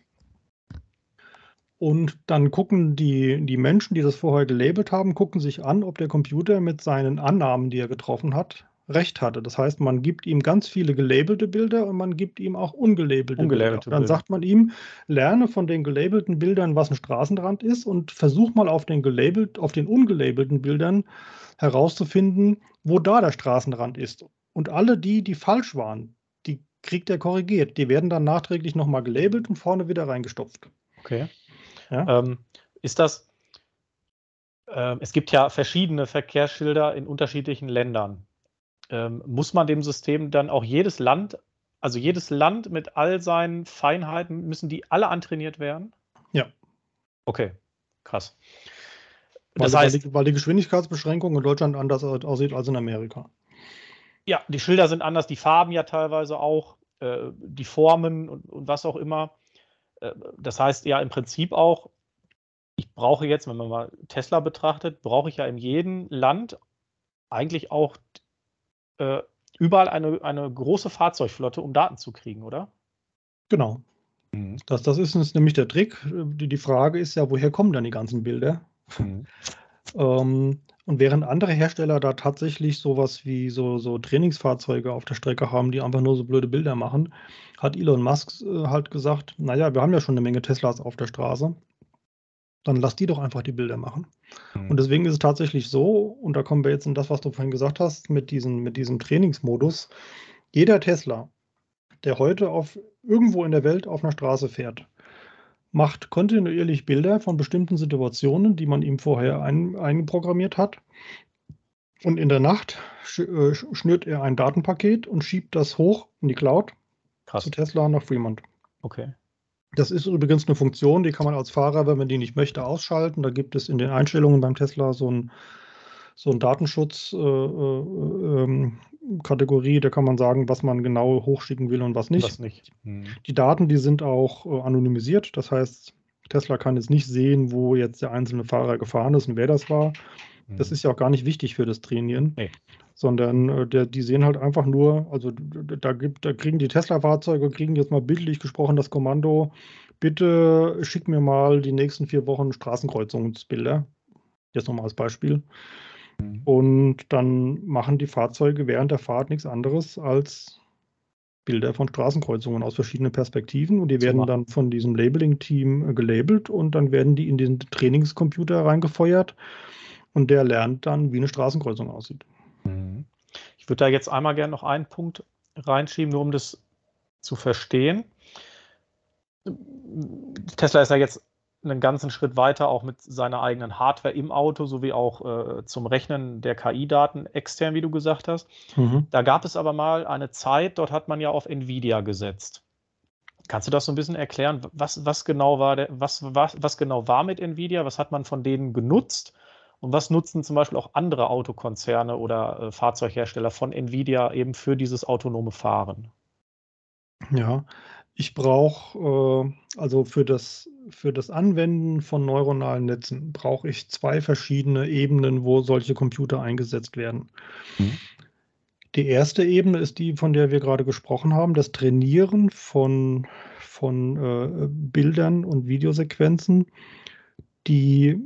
Und dann gucken die, die Menschen, die das vorher gelabelt haben, gucken sich an, ob der Computer mit seinen Annahmen, die er getroffen hat, recht hatte. Das heißt, man gibt ihm ganz viele gelabelte Bilder und man gibt ihm auch ungelabelte, ungelabelte Bilder. Dann sagt man ihm, lerne von den gelabelten Bildern, was ein Straßenrand ist und versuch mal auf den gelabelt, auf den ungelabelten Bildern herauszufinden, wo da der Straßenrand ist. Und alle die, die falsch waren, die kriegt er korrigiert. Die werden dann nachträglich nochmal gelabelt und vorne wieder reingestopft. Okay. Ja? Ähm, ist das, äh, es gibt ja verschiedene Verkehrsschilder in unterschiedlichen Ländern ähm, muss man dem System dann auch jedes Land, also jedes Land mit all seinen Feinheiten, müssen die alle antrainiert werden? Ja. Okay, krass. Das weil, heißt, weil die, weil die Geschwindigkeitsbeschränkung in Deutschland anders aussieht als in Amerika. Ja, die Schilder sind anders, die Farben ja teilweise auch, äh, die Formen und, und, was auch immer. Äh, das heißt ja im Prinzip auch, ich brauche jetzt, wenn man mal Tesla betrachtet, brauche ich ja in jedem Land eigentlich auch äh, überall eine, eine große Fahrzeugflotte, um Daten zu kriegen, oder? Genau. Mhm. Das, das ist nämlich der Trick. Die, die Frage ist ja, woher kommen dann die ganzen Bilder? Mhm. ähm, und während andere Hersteller da tatsächlich sowas wie so, so Trainingsfahrzeuge auf der Strecke haben, die einfach nur so blöde Bilder machen, hat Elon Musk äh, halt gesagt, naja, wir haben ja schon eine Menge Teslas auf der Straße dann lass die doch einfach die Bilder machen. Mhm. Und deswegen ist es tatsächlich so, und da kommen wir jetzt in das, was du vorhin gesagt hast, mit, diesen, mit diesem Trainingsmodus, Jeder Tesla, der heute auf irgendwo in der Welt auf einer Straße fährt, macht kontinuierlich Bilder von bestimmten Situationen, die man ihm vorher ein, einprogrammiert hat. Und in der Nacht äh, schnürt er ein Datenpaket und schiebt das hoch in die Cloud Krass. zu Tesla nach Fremont. Okay. Das ist übrigens eine Funktion, die kann man als Fahrer, wenn man die nicht möchte, ausschalten. Da gibt es in den Einstellungen beim Tesla so ein so ein Datenschutz-Kategorie, äh, äh, da kann man sagen, was man genau hochschicken will und was nicht. Was nicht. Hm. Die Daten, die sind auch äh, anonymisiert. Das heißt, Tesla kann jetzt nicht sehen, wo jetzt der einzelne Fahrer gefahren ist und wer das war. Hm. Das ist ja auch gar nicht wichtig für das Trainieren. Nee. Sondern äh, der, die sehen halt einfach nur, also da, gibt, da kriegen die Tesla-Fahrzeuge, kriegen jetzt mal bildlich gesprochen das Kommando, bitte schick mir mal die nächsten vier Wochen Straßenkreuzungsbilder. Jetzt nochmal als Beispiel. Mhm. Und dann machen die Fahrzeuge während der Fahrt nichts anderes als Bilder von Straßenkreuzungen aus verschiedenen Perspektiven und die so werden dann von diesem Labeling-Team äh, gelabelt und dann werden die in den Trainingscomputer reingefeuert und der lernt dann, wie eine Straßenkreuzung aussieht. Ich würde da jetzt einmal gerne noch einen Punkt reinschieben, nur um das zu verstehen. Tesla ist ja jetzt einen ganzen Schritt weiter, auch mit seiner eigenen Hardware im Auto, sowie auch äh, zum Rechnen der KI-Daten extern, wie du gesagt hast. Mhm. Da gab es aber mal eine Zeit, dort hat man ja auf Nvidia gesetzt. Kannst du das so ein bisschen erklären? Was, was, genau, war der, was, was, was genau war mit Nvidia? Was hat man von denen genutzt? Und was nutzen zum Beispiel auch andere Autokonzerne oder äh, Fahrzeughersteller von Nvidia eben für dieses autonome Fahren? Ja, ich brauche, äh, also für das, für das Anwenden von neuronalen Netzen brauche ich zwei verschiedene Ebenen, wo solche Computer eingesetzt werden. Mhm. Die erste Ebene ist die, von der wir gerade gesprochen haben, das Trainieren von, von äh, Bildern und Videosequenzen, die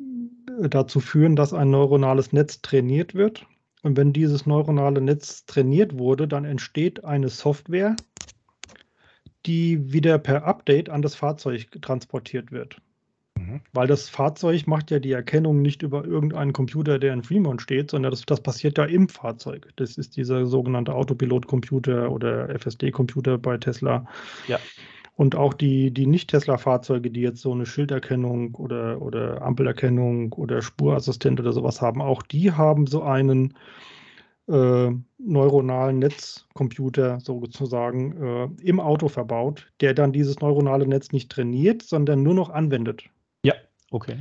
dazu führen, dass ein neuronales Netz trainiert wird. Und wenn dieses neuronale Netz trainiert wurde, dann entsteht eine Software, die wieder per Update an das Fahrzeug transportiert wird. Mhm. Weil das Fahrzeug macht ja die Erkennung nicht über irgendeinen Computer, der in Fremont steht, sondern das, das passiert ja im Fahrzeug. Das ist dieser sogenannte Autopilot-Computer oder FSD-Computer bei Tesla. Ja. Und auch die, die Nicht-Tesla-Fahrzeuge, die jetzt so eine Schilderkennung oder, oder Ampelerkennung oder Spurassistent oder sowas haben, auch die haben so einen äh, neuronalen Netzcomputer sozusagen äh, im Auto verbaut, der dann dieses neuronale Netz nicht trainiert, sondern nur noch anwendet. Ja, okay.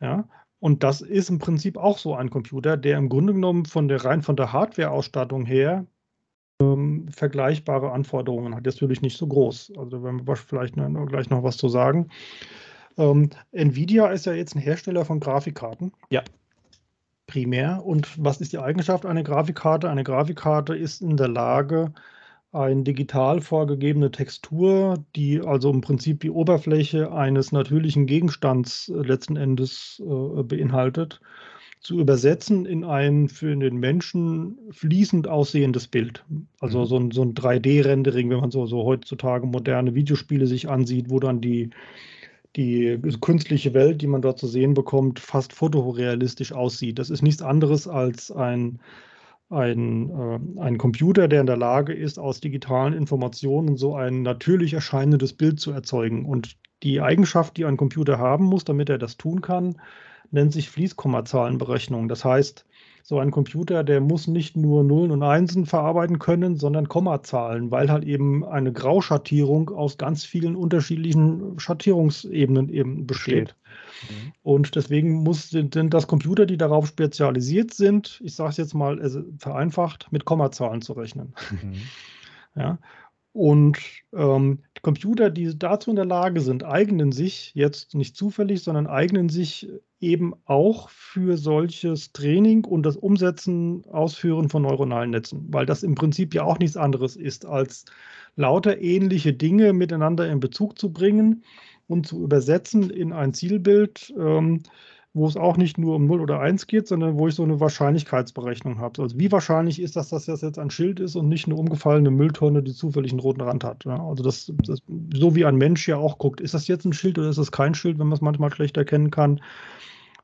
Ja, und das ist im Prinzip auch so ein Computer, der im Grunde genommen von der rein von der Hardware-Ausstattung her ähm, vergleichbare Anforderungen hat. Natürlich nicht so groß. Also wenn wir vielleicht noch, gleich noch was zu sagen. Ähm, Nvidia ist ja jetzt ein Hersteller von Grafikkarten. Ja primär. Und was ist die Eigenschaft einer Grafikkarte? Eine Grafikkarte ist in der Lage, eine digital vorgegebene Textur, die also im Prinzip die Oberfläche eines natürlichen Gegenstands äh, letzten Endes äh, beinhaltet, zu übersetzen in ein für den Menschen fließend aussehendes Bild. Also mhm. so ein, so ein 3D-Rendering, wenn man so, so heutzutage moderne Videospiele sich ansieht, wo dann die die künstliche Welt, die man dort zu sehen bekommt, fast fotorealistisch aussieht. Das ist nichts anderes als ein, ein, äh, ein Computer, der in der Lage ist, aus digitalen Informationen so ein natürlich erscheinendes Bild zu erzeugen. Und die Eigenschaft, die ein Computer haben muss, damit er das tun kann, nennt sich Fließkommazahlenberechnung. Das heißt, so ein Computer, der muss nicht nur Nullen und Einsen verarbeiten können, sondern Kommazahlen, weil halt eben eine Grauschattierung aus ganz vielen unterschiedlichen Schattierungsebenen eben besteht. Mhm. Und deswegen muss, sind das Computer, die darauf spezialisiert sind, ich sage es jetzt mal also vereinfacht, mit Kommazahlen zu rechnen. Mhm. Ja, und ähm, Computer, die dazu in der Lage sind, eignen sich jetzt nicht zufällig, sondern eignen sich eben auch für solches Training und das Umsetzen, Ausführen von neuronalen Netzen, weil das im Prinzip ja auch nichts anderes ist, als lauter ähnliche Dinge miteinander in Bezug zu bringen und zu übersetzen in ein Zielbild. Ähm, wo es auch nicht nur um 0 oder 1 geht, sondern wo ich so eine Wahrscheinlichkeitsberechnung habe. Also wie wahrscheinlich ist das, dass das jetzt ein Schild ist und nicht eine umgefallene Mülltonne, die zufällig einen roten Rand hat. Also das, das, so wie ein Mensch ja auch guckt, ist das jetzt ein Schild oder ist das kein Schild, wenn man es manchmal schlecht erkennen kann.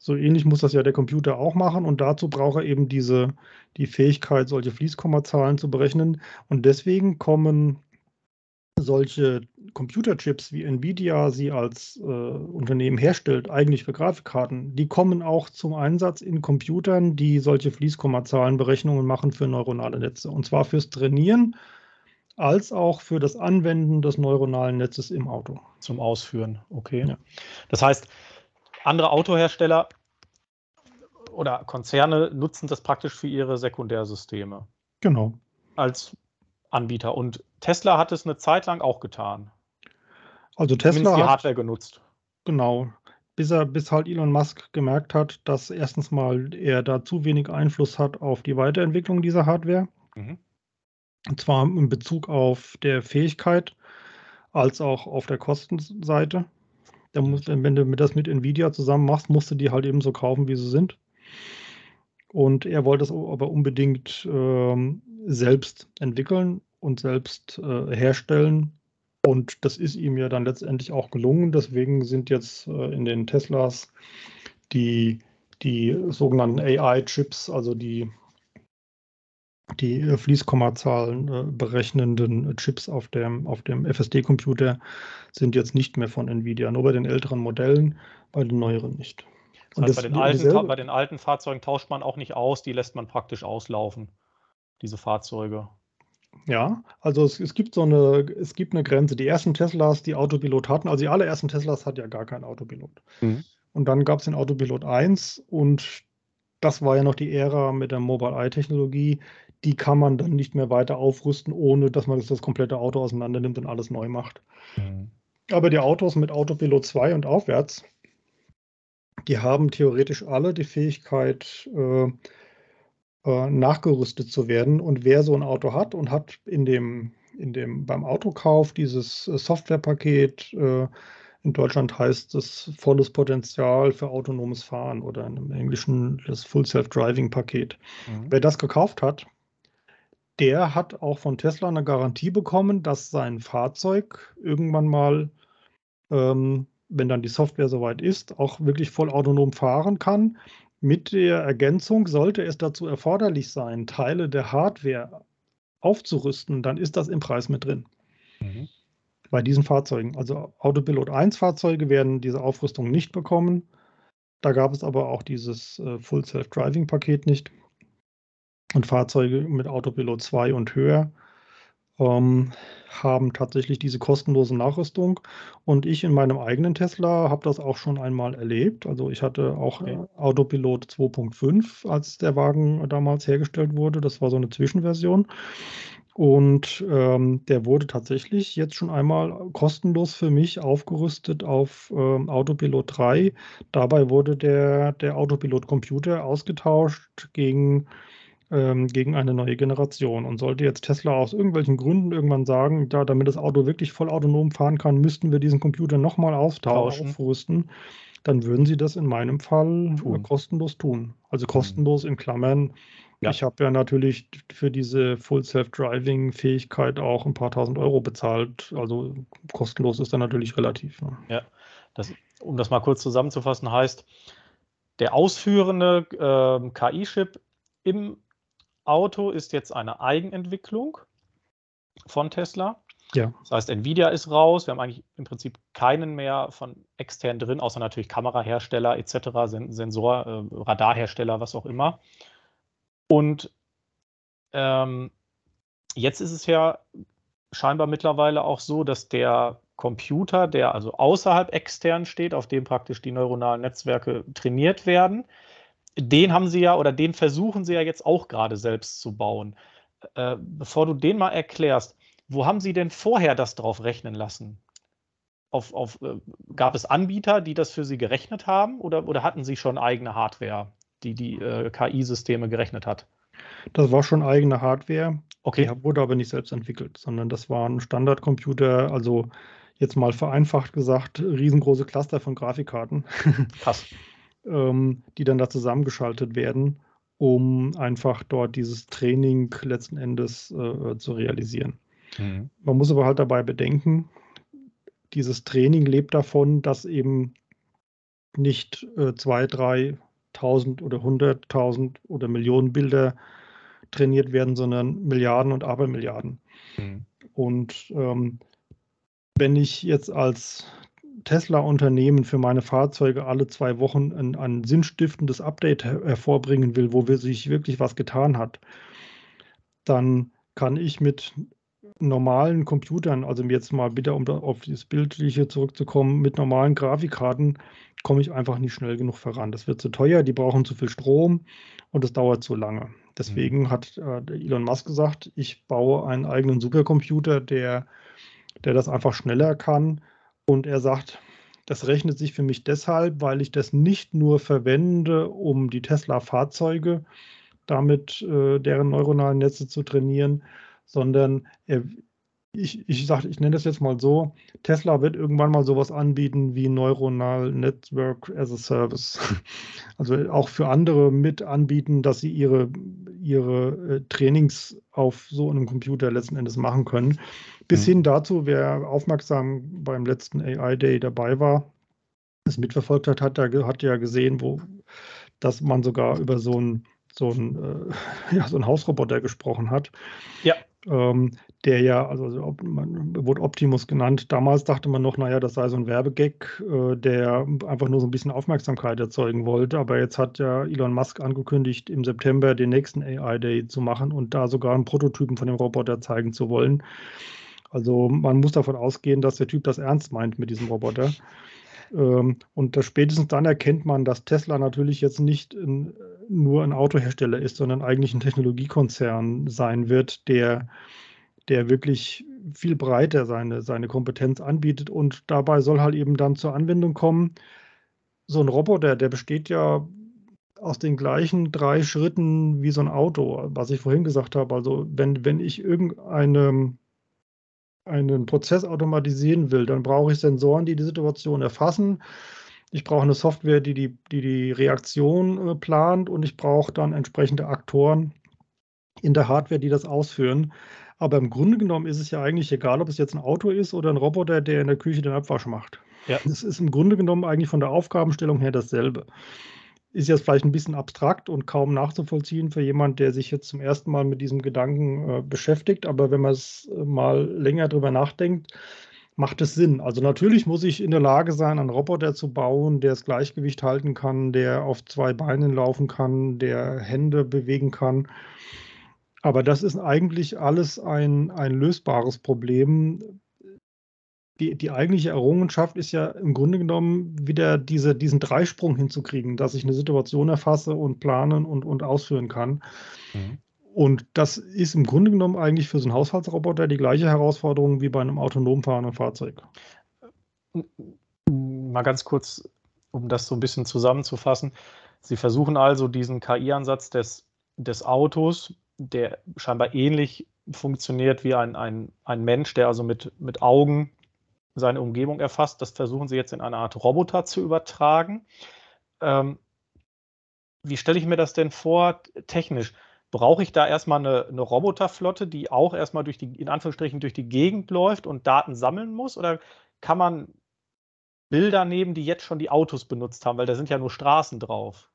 So ähnlich muss das ja der Computer auch machen und dazu braucht er eben diese, die Fähigkeit, solche Fließkommazahlen zu berechnen. Und deswegen kommen solche Computerchips, wie Nvidia sie als äh, Unternehmen herstellt, eigentlich für Grafikkarten, die kommen auch zum Einsatz in Computern, die solche Fließkommazahlenberechnungen machen für neuronale Netze. Und zwar fürs Trainieren als auch für das Anwenden des neuronalen Netzes im Auto. Zum Ausführen, okay. Ja. Das heißt, andere Autohersteller oder Konzerne nutzen das praktisch für ihre Sekundärsysteme. Genau. Als Anbieter. Und Tesla hat es eine Zeit lang auch getan. Also Tesla Zumindest die Hardware genutzt. Genau. Bis er, bis halt Elon Musk gemerkt hat, dass erstens mal er da zu wenig Einfluss hat auf die Weiterentwicklung dieser Hardware. Mhm. Und zwar in Bezug auf der Fähigkeit als auch auf der Kostenseite. Da muss, wenn du das mit Nvidia zusammen machst, musst du die halt eben so kaufen, wie sie sind. Und er wollte es aber unbedingt ähm, selbst entwickeln und selbst äh, herstellen. Und das ist ihm ja dann letztendlich auch gelungen. Deswegen sind jetzt äh, in den Teslas die, die sogenannten AI-Chips, also die, die äh, Fließkommazahlen äh, berechnenden Chips auf dem, auf dem FSD-Computer, sind jetzt nicht mehr von Nvidia, nur bei den älteren Modellen, bei den neueren nicht. Das heißt, bei, den alten, bei den alten Fahrzeugen tauscht man auch nicht aus, die lässt man praktisch auslaufen, diese Fahrzeuge. Ja, also es, es, gibt so eine, es gibt eine Grenze. Die ersten Teslas, die Autopilot hatten, also die allerersten Teslas hat ja gar kein Autopilot. Mhm. Und dann gab es den Autopilot 1 und das war ja noch die Ära mit der Mobile Eye-Technologie. Die kann man dann nicht mehr weiter aufrüsten, ohne dass man das, das komplette Auto auseinander nimmt und alles neu macht. Mhm. Aber die Autos mit Autopilot 2 und aufwärts, die haben theoretisch alle die Fähigkeit, äh, äh, nachgerüstet zu werden. Und wer so ein Auto hat und hat in dem, in dem beim Autokauf dieses äh, Softwarepaket, äh, in Deutschland heißt es volles Potenzial für autonomes Fahren oder im Englischen das Full Self-Driving-Paket. Mhm. Wer das gekauft hat, der hat auch von Tesla eine Garantie bekommen, dass sein Fahrzeug irgendwann mal ähm, wenn dann die Software soweit ist, auch wirklich voll autonom fahren kann. Mit der Ergänzung, sollte es dazu erforderlich sein, Teile der Hardware aufzurüsten, dann ist das im Preis mit drin. Mhm. Bei diesen Fahrzeugen. Also Autopilot 1 Fahrzeuge werden diese Aufrüstung nicht bekommen. Da gab es aber auch dieses äh, Full Self-Driving Paket nicht. Und Fahrzeuge mit Autopilot 2 und höher ähm, haben tatsächlich diese kostenlose Nachrüstung. Und ich in meinem eigenen Tesla habe das auch schon einmal erlebt. Also ich hatte auch okay. Äh, Autopilot 2.5, als der Wagen damals hergestellt wurde. Das war so eine Zwischenversion. Und ähm, der wurde tatsächlich jetzt schon einmal kostenlos für mich aufgerüstet auf ähm, Autopilot 3. Dabei wurde der, der Autopilot-Computer ausgetauscht gegen ähm, gegen eine neue Generation. Und sollte jetzt Tesla aus irgendwelchen Gründen irgendwann sagen, da, damit das Auto wirklich voll autonom fahren kann, müssten wir diesen Computer nochmal aufrüsten, dann würden sie das in meinem Fall tun. kostenlos tun. Also mhm. kostenlos in Klammern. Ja. Ich habe ja natürlich für diese Full Self-Driving-Fähigkeit auch ein paar tausend Euro bezahlt. Also kostenlos ist dann natürlich relativ. Ne? Ja, das, um das mal kurz zusammenzufassen, heißt, der ausführende äh, KI-Chip im Auto ist jetzt eine Eigenentwicklung von Tesla. Ja. Das heißt, Nvidia ist raus. Wir haben eigentlich im Prinzip keinen mehr von extern drin, außer natürlich Kamerahersteller etc., Sensor, äh, Radarhersteller, was auch immer. Und ähm, jetzt ist es ja scheinbar mittlerweile auch so, dass der Computer, der also außerhalb extern steht, auf dem praktisch die neuronalen Netzwerke trainiert werden, den haben sie ja oder den versuchen sie ja jetzt auch gerade selbst zu bauen. Äh, bevor du den mal erklärst, wo haben sie denn vorher das drauf rechnen lassen? Auf, auf, äh, gab es Anbieter, die das für sie gerechnet haben oder, oder hatten sie schon eigene Hardware, die die äh, KI-Systeme gerechnet hat? Das war schon eigene Hardware. Okay. Die wurde aber nicht selbst entwickelt, sondern das waren Standardcomputer, also jetzt mal vereinfacht gesagt, riesengroße Cluster von Grafikkarten. Krass ähm, die dann da zusammengeschaltet werden, um einfach dort dieses Training letzten Endes äh, zu realisieren. Mhm. Man muss aber halt dabei bedenken, dieses Training lebt davon, dass eben nicht äh, zwei, drei tausend oder hunderttausend oder Millionen Bilder trainiert werden, sondern Milliarden und Abermilliarden. Mhm. Und ähm, wenn ich jetzt als Tesla-Unternehmen für meine Fahrzeuge alle zwei Wochen ein, ein sinnstiftendes Update her hervorbringen will, wo sich wirklich was getan hat, dann kann ich mit normalen Computern, also jetzt mal bitte, um auf das Bildliche zurückzukommen, mit normalen Grafikkarten komme ich einfach nicht schnell genug voran. Das wird zu teuer, die brauchen zu viel Strom und es dauert zu lange. Deswegen mhm. hat äh, Elon Musk gesagt, ich baue einen eigenen Supercomputer, der, der das einfach schneller kann. Und er sagt, das rechnet sich für mich deshalb, weil ich das nicht nur verwende, um die Tesla-Fahrzeuge damit äh, deren neuronalen Netze zu trainieren, sondern er, ich, ich sage, ich nenne das jetzt mal so, Tesla wird irgendwann mal sowas anbieten wie Neuronal Network as a Service. Also auch für andere mit anbieten, dass sie ihre, ihre äh, Trainings auf so einem Computer letzten Endes machen können. Bis mhm. hin dazu, wer aufmerksam beim letzten AI Day dabei war, es mitverfolgt hat, hat, hat ja gesehen, wo, dass man sogar über so ein so ein, äh, ja, so ein Hausroboter gesprochen hat. Ja. Ähm, der ja, also, also man wurde Optimus genannt. Damals dachte man noch, naja, das sei so ein Werbegag, äh, der einfach nur so ein bisschen Aufmerksamkeit erzeugen wollte. Aber jetzt hat ja Elon Musk angekündigt, im September den nächsten AI Day zu machen und da sogar einen Prototypen von dem Roboter zeigen zu wollen. Also man muss davon ausgehen, dass der Typ das ernst meint mit diesem Roboter. Ähm, und das spätestens dann erkennt man, dass Tesla natürlich jetzt nicht in, nur ein Autohersteller ist, sondern eigentlich ein Technologiekonzern sein wird, der, der wirklich viel breiter seine, seine Kompetenz anbietet. Und dabei soll halt eben dann zur Anwendung kommen, so ein Roboter, der besteht ja aus den gleichen drei Schritten wie so ein Auto, was ich vorhin gesagt habe. Also wenn, wenn ich irgendeine einen Prozess automatisieren will, dann brauche ich Sensoren, die die Situation erfassen. Ich brauche eine Software, die die, die, die Reaktion äh, plant und ich brauche dann entsprechende Aktoren in der Hardware, die das ausführen. Aber im Grunde genommen ist es ja eigentlich egal, ob es jetzt ein Auto ist oder ein Roboter, der in der Küche den Abwasch macht. Ja. Es ist im Grunde genommen eigentlich von der Aufgabenstellung her dasselbe ist jetzt vielleicht ein bisschen abstrakt und kaum nachzuvollziehen für jemanden, der sich jetzt zum ersten Mal mit diesem Gedanken äh, beschäftigt. Aber wenn man es äh, mal länger drüber nachdenkt, macht es Sinn. Also natürlich muss ich in der Lage sein, einen Roboter zu bauen, der das Gleichgewicht halten kann, der auf zwei Beinen laufen kann, der Hände bewegen kann. Aber das ist eigentlich alles ein, ein lösbares Problem, die, die eigentliche Errungenschaft ist ja im Grunde genommen wieder diese, diesen Dreisprung hinzukriegen, dass ich eine Situation erfasse und planen und, und ausführen kann. Mhm. Und das ist im Grunde genommen eigentlich für so einen Haushaltsroboter die gleiche Herausforderung wie bei einem autonom fahrenden Fahrzeug. Mal ganz kurz, um das so ein bisschen zusammenzufassen. Sie versuchen also diesen KI-Ansatz des, des Autos, der scheinbar ähnlich funktioniert wie ein, ein, ein Mensch, der also mit, mit Augen seine Umgebung erfasst. Das versuchen sie jetzt in eine Art Roboter zu übertragen. Ähm, wie stelle ich mir das denn vor, technisch? Brauche ich da erstmal eine, eine Roboterflotte, die auch erstmal durch die, in Anführungsstrichen, durch die Gegend läuft und Daten sammeln muss? Oder kann man Bilder nehmen, die jetzt schon die Autos benutzt haben? Weil da sind ja nur Straßen drauf.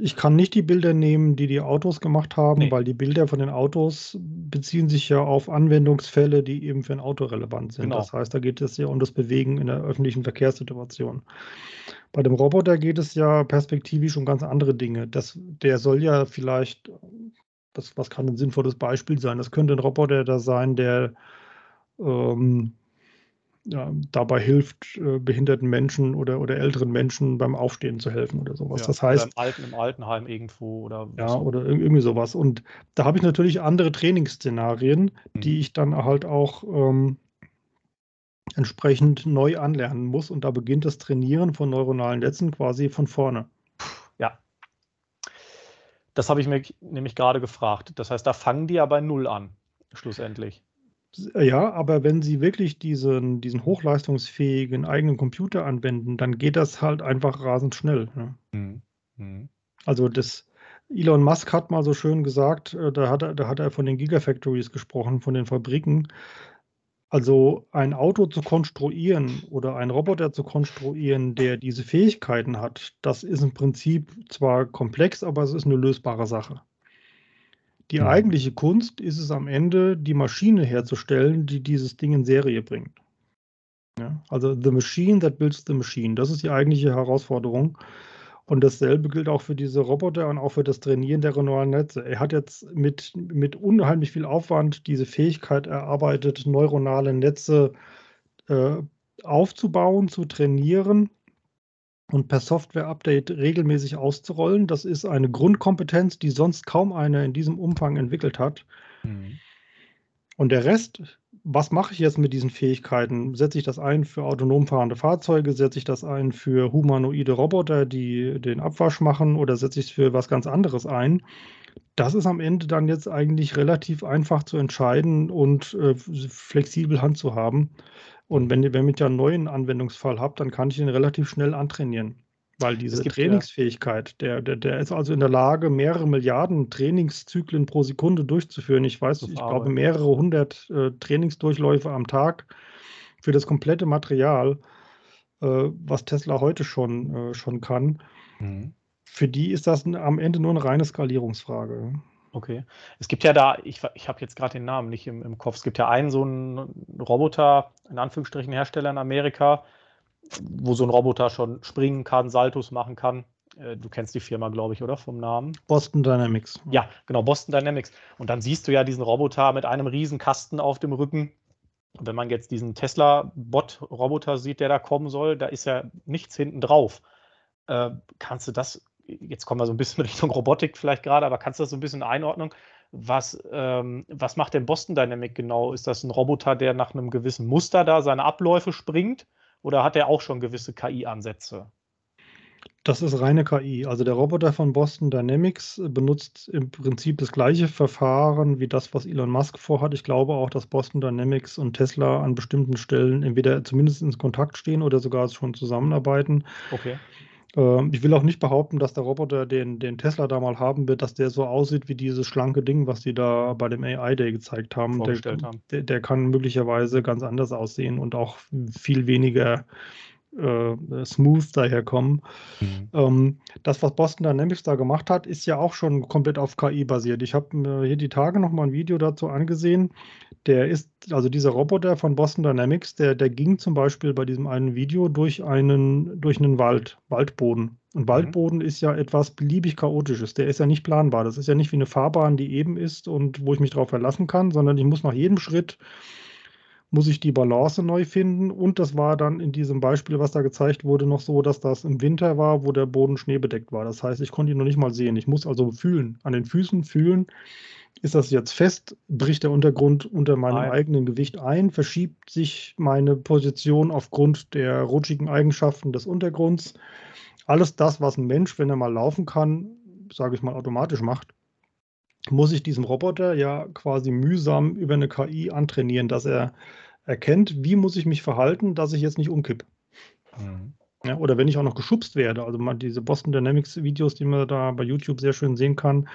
Ich kann nicht die Bilder nehmen, die die Autos gemacht haben, nee. weil die Bilder von den Autos beziehen sich ja auf Anwendungsfälle, die eben für ein Auto relevant sind. Genau. Das heißt, da geht es ja um das Bewegen in der öffentlichen Verkehrssituation. Bei dem Roboter geht es ja perspektivisch um ganz andere Dinge. Das, der soll ja vielleicht, das, was kann ein sinnvolles Beispiel sein? Das könnte ein Roboter da sein, der ähm, ja, dabei hilft, äh, behinderten Menschen oder, oder älteren Menschen beim Aufstehen zu helfen oder sowas. Ja, das heißt. Oder im, Alten, im Altenheim irgendwo oder. Ja, so. oder irgendwie sowas. Und da habe ich natürlich andere Trainingsszenarien, mhm. die ich dann halt auch ähm, entsprechend neu anlernen muss. Und da beginnt das Trainieren von neuronalen Netzen quasi von vorne. Ja. Das habe ich mir nämlich gerade gefragt. Das heißt, da fangen die ja bei Null an, schlussendlich. Ja, aber wenn Sie wirklich diesen, diesen hochleistungsfähigen eigenen Computer anwenden, dann geht das halt einfach rasend schnell. Ne? Mhm. Mhm. Also das Elon Musk hat mal so schön gesagt, äh, da hat er, da hat er von den Gigafactories gesprochen, von den Fabriken. Also ein Auto zu konstruieren oder einen Roboter zu konstruieren, der diese Fähigkeiten hat, das ist im Prinzip zwar komplex, aber es ist eine lösbare Sache. Die Mhm. eigentliche Kunst ist es am Ende, die Maschine herzustellen, die dieses Ding in Serie bringt. Ja, also the machine that builds the machine. Das ist die eigentliche Herausforderung. Und dasselbe gilt auch für diese Roboter und auch für das Trainieren der neuronalen Netze. Er hat jetzt mit, mit unheimlich viel Aufwand diese Fähigkeit erarbeitet, neuronale Netze äh, aufzubauen, zu trainieren und per Software-Update regelmäßig auszurollen. Das ist eine Grundkompetenz, die sonst kaum einer in diesem Umfang entwickelt hat. Mhm. Und der Rest, was mache ich jetzt mit diesen Fähigkeiten? Setze ich das ein für autonom fahrende Fahrzeuge? Setze ich das ein für humanoide Roboter, die den Abwasch machen? Oder setze ich es für was ganz anderes ein? Das ist am Ende dann jetzt eigentlich relativ einfach zu entscheiden und äh, flexibel handzuhaben. Und wenn, wenn ich ja einen neuen Anwendungsfall habe, dann kann ich ihn relativ schnell antrainieren. Weil diese Trainingsfähigkeit, der, der, der ist also in der Lage, mehrere Milliarden Trainingszyklen pro Sekunde durchzuführen. Ich weiß, ich Arbeit. glaube, mehrere hundert äh, Trainingsdurchläufe am Tag für das komplette Material, äh, was Tesla heute schon, äh, schon kann. Mhm. Für die ist das am Ende nur eine reine Skalierungsfrage. Okay. Es gibt ja da, ich, ich habe jetzt gerade den Namen nicht im, im Kopf, es gibt ja einen so einen Roboter, in Anführungsstrichen Hersteller in Amerika, wo so ein Roboter schon springen kann, Saltos machen kann. Äh, Du kennst die Firma, glaube ich, oder? Vom Namen? Boston Dynamics. Ja, genau, Boston Dynamics. Und dann siehst du ja diesen Roboter mit einem riesen Kasten auf dem Rücken. Und wenn man jetzt diesen Tesla-Bot-Roboter sieht, der da kommen soll, da ist ja nichts hinten drauf. Äh, kannst du das, jetzt kommen wir so ein bisschen Richtung Robotik vielleicht gerade, aber kannst du das so ein bisschen Einordnung? Was, ähm, was macht denn Boston Dynamics genau? Ist das ein Roboter, der nach einem gewissen Muster da seine Abläufe springt? Oder hat er auch schon gewisse KI-Ansätze? Das ist reine KI. Also der Roboter von Boston Dynamics benutzt im Prinzip das gleiche Verfahren wie das, was Elon Musk vorhat. Ich glaube auch, dass Boston Dynamics und Tesla an bestimmten Stellen entweder zumindest in Kontakt stehen oder sogar schon zusammenarbeiten. Okay. Ähm, ich will auch nicht behaupten, dass der Roboter, den, den Tesla da mal haben wird, dass der so aussieht wie dieses schlanke Ding, was die da bei dem AI Day gezeigt haben. Der, haben. der, der kann möglicherweise ganz anders aussehen und auch viel weniger äh, smooth daherkommen. Ähm, das, was Boston Dynamics da gemacht hat, ist ja auch schon komplett auf KI basiert. Ich habe mir hier die Tage noch mal ein Video dazu angesehen. Der ist, also dieser Roboter von Boston Dynamics, der, der ging zum Beispiel bei diesem einen Video durch einen, durch einen Wald, Waldboden. Und Waldboden ist ja etwas beliebig Chaotisches. Der ist ja nicht planbar. Das ist ja nicht wie eine Fahrbahn, die eben ist und wo ich mich drauf verlassen kann, sondern ich muss nach jedem Schritt muss ich die Balance neu finden. Und das war dann in diesem Beispiel, was da gezeigt wurde, noch so, dass das im Winter war, wo der Boden schneebedeckt war. Das heißt, ich konnte ihn noch nicht mal sehen. Ich muss also fühlen, an den Füßen fühlen. Ist das jetzt fest? Bricht der Untergrund unter meinem Ein. eigenen Gewicht ein? Verschiebt sich meine Position aufgrund der rutschigen Eigenschaften des Untergrunds? Alles das, was ein Mensch, wenn er mal laufen kann, sage ich mal, automatisch macht, muss ich diesem Roboter ja quasi mühsam über eine KI antrainieren, dass er erkennt, wie muss ich mich verhalten, dass ich jetzt nicht umkippe. Mhm. Ja, oder wenn ich auch noch geschubst werde. Also man, diese Boston Dynamics Videos, die man da bei YouTube sehr schön sehen kann,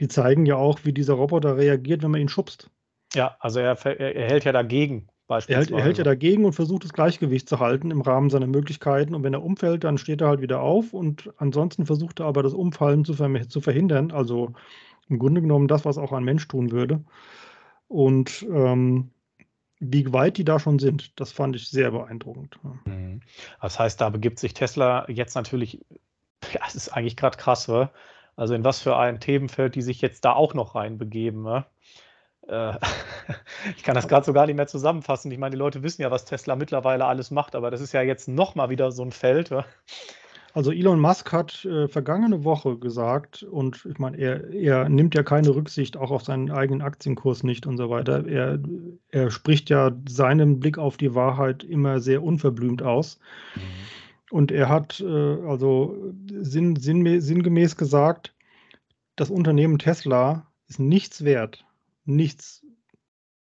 die zeigen ja auch, wie dieser Roboter reagiert, wenn man ihn schubst. Ja, also er, ver- er, hält ja dagegen Er hält, beispielsweise. er hält ja dagegen und versucht das Gleichgewicht zu halten im Rahmen seiner Möglichkeiten. Und wenn er umfällt, dann steht er halt wieder auf. Und ansonsten versucht er aber das Umfallen zu, verme- zu verhindern. Also im Grunde genommen das, was auch ein Mensch tun würde. Und ähm, wie weit die da schon sind, das fand ich sehr beeindruckend. Mhm. Das heißt, da begibt sich Tesla jetzt natürlich, ja, es ist eigentlich gerade krass, wa? also in was für ein Themenfeld die sich jetzt da auch noch reinbegeben. wa? Äh, ich kann das gerade so gar nicht mehr zusammenfassen. Ich meine, die Leute wissen ja, was Tesla mittlerweile alles macht, aber das ist ja jetzt nochmal wieder so ein Feld. Also Elon Musk hat äh, vergangene Woche gesagt, und ich meine, er, er nimmt ja keine Rücksicht auch auf seinen eigenen Aktienkurs nicht und so weiter. Er, er spricht ja seinen Blick auf die Wahrheit immer sehr unverblümt aus. Und er hat äh, also sinn, sinn, sinngemäß gesagt, das Unternehmen Tesla ist nichts wert, nichts,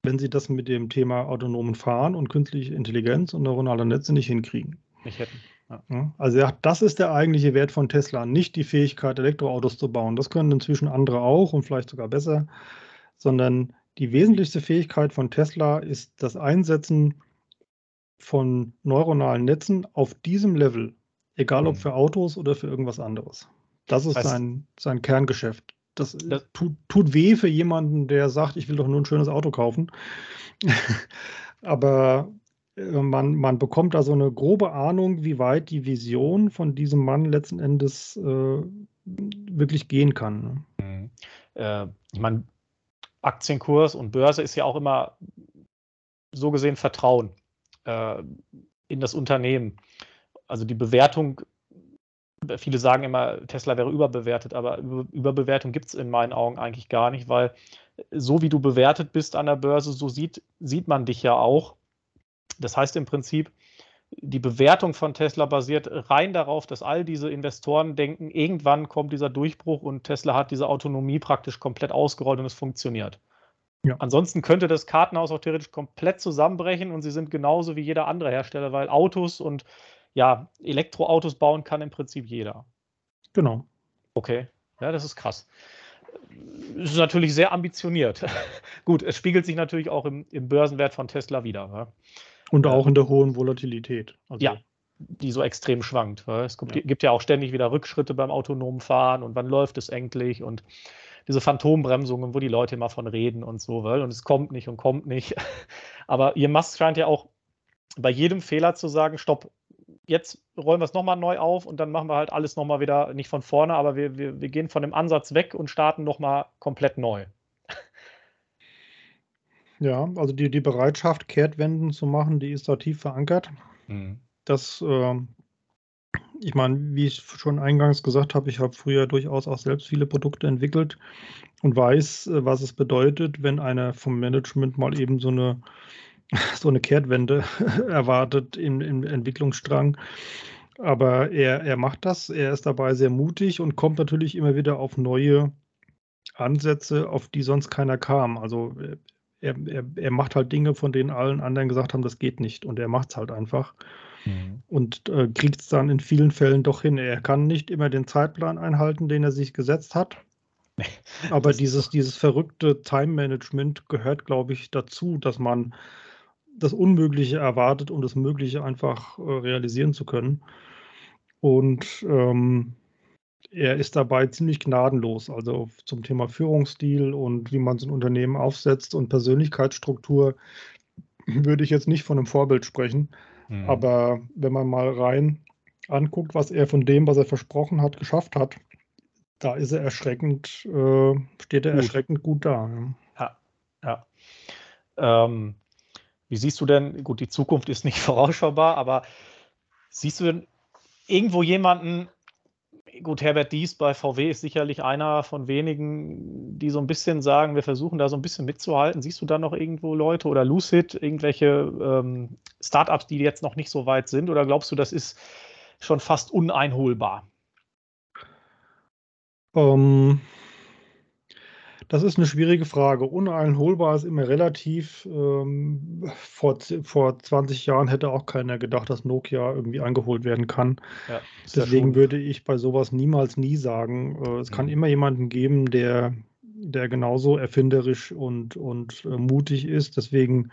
wenn sie das mit dem Thema autonomen Fahren und künstliche Intelligenz und neuronale Netze nicht hinkriegen. Nicht hätten. Ja. Also ja, das ist der eigentliche Wert von Tesla, nicht die Fähigkeit, Elektroautos zu bauen. Das können inzwischen andere auch und vielleicht sogar besser, sondern die wesentlichste Fähigkeit von Tesla ist das Einsetzen von neuronalen Netzen auf diesem Level, egal ob Mhm. für Autos oder für irgendwas anderes. Das ist sein, sein Kerngeschäft. Das, Das- tut, tut weh für jemanden, der sagt, ich will doch nur ein schönes Auto kaufen. Aber man, man bekommt da so eine grobe Ahnung, wie weit die Vision von diesem Mann letzten Endes äh, wirklich gehen kann. ne? Mhm. Äh, ich meine, Aktienkurs und Börse ist ja auch immer so gesehen Vertrauen äh, in das Unternehmen. Also die Bewertung, viele sagen immer, Tesla wäre überbewertet, aber Über- Überbewertung gibt es in meinen Augen eigentlich gar nicht, weil so wie du bewertet bist an der Börse, so sieht, sieht man dich ja auch. Das heißt im Prinzip, die Bewertung von Tesla basiert rein darauf, dass all diese Investoren denken, irgendwann kommt dieser Durchbruch und Tesla hat diese Autonomie praktisch komplett ausgerollt und es funktioniert. Ja. Ansonsten könnte das Kartenhaus auch theoretisch komplett zusammenbrechen und sie sind genauso wie jeder andere Hersteller, weil Autos und ja, Elektroautos bauen kann im Prinzip jeder. Genau. Okay, ja, das ist krass. Es ist natürlich sehr ambitioniert. Gut, es spiegelt sich natürlich auch im, im Börsenwert von Tesla wieder. Ja? Und auch in der hohen Volatilität. Also, Ja. die so extrem schwankt. Weil es gibt Ja. gibt ja auch ständig wieder Rückschritte beim autonomen Fahren und wann läuft es endlich und diese Phantombremsungen, wo die Leute immer von reden und so, weil und es kommt nicht und kommt nicht. Aber ihr Musk scheint ja auch bei jedem Fehler zu sagen, stopp, jetzt rollen wir es nochmal neu auf und dann machen wir halt alles nochmal wieder, nicht von vorne, aber wir, wir, wir gehen von dem Ansatz weg und starten nochmal komplett neu. Ja, also die, die Bereitschaft, Kehrtwenden zu machen, die ist da tief verankert. Das, ähm, ich meine, wie ich schon eingangs gesagt habe, ich habe früher durchaus auch selbst viele Produkte entwickelt und weiß, äh, was es bedeutet, wenn einer vom Management mal eben so eine, so eine Kehrtwende erwartet im, im Entwicklungsstrang. Aber er, er macht das, er ist dabei sehr mutig und kommt natürlich immer wieder auf neue Ansätze, auf die sonst keiner kam. Also äh, er, er, er macht halt Dinge, von denen allen anderen gesagt haben, das geht nicht. Und er macht es halt einfach und äh, kriegt es dann in vielen Fällen doch hin. Er kann nicht immer den Zeitplan einhalten, den er sich gesetzt hat. Aber dieses, dieses verrückte Time-Management gehört, glaube ich, dazu, dass man das Unmögliche erwartet, um das Mögliche einfach äh, realisieren zu können. Und ähm, er ist dabei ziemlich gnadenlos. Also zum Thema Führungsstil und wie man so ein Unternehmen aufsetzt und Persönlichkeitsstruktur würde ich jetzt nicht von einem Vorbild sprechen. Mhm. Aber wenn man mal rein anguckt, was er von dem, was er versprochen hat, geschafft hat, da ist er erschreckend, äh, steht er Gut. erschreckend gut da. ja. Ja. Ähm, wie siehst du denn, gut, die Zukunft ist nicht vorausschaubar, aber siehst du denn irgendwo jemanden, gut, Herbert Dies bei VW ist sicherlich einer von wenigen, die so ein bisschen sagen, wir versuchen da so ein bisschen mitzuhalten. Siehst du da noch irgendwo Leute oder Lucid, irgendwelche ähm, Startups, die jetzt noch nicht so weit sind? Oder glaubst du, das ist schon fast uneinholbar? Ähm, das ist eine schwierige Frage. Uneinholbar ist immer relativ. Ähm, vor, vor 20 Jahren hätte auch keiner gedacht, dass Nokia irgendwie eingeholt werden kann. Ja, Deswegen würde ich bei sowas niemals nie sagen. Äh, es kann Mhm. immer jemanden geben, der, der genauso erfinderisch und, und äh, mutig ist. Deswegen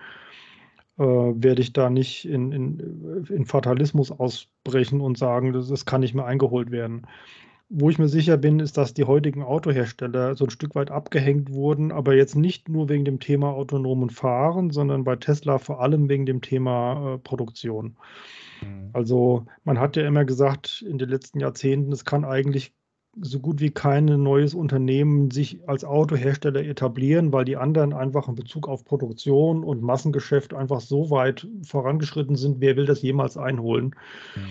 äh, werde ich da nicht in, in, in Fatalismus ausbrechen und sagen, das, das kann nicht mehr eingeholt werden. Wo ich mir sicher bin, ist, dass die heutigen Autohersteller so ein Stück weit abgehängt wurden, aber jetzt nicht nur wegen dem Thema autonomen Fahren, sondern bei Tesla vor allem wegen dem Thema äh, Produktion. Mhm. Also man hat ja immer gesagt in den letzten Jahrzehnten, es kann eigentlich so gut wie kein neues Unternehmen sich als Autohersteller etablieren, weil die anderen einfach in Bezug auf Produktion und Massengeschäft einfach so weit vorangeschritten sind, wer will das jemals einholen? Mhm.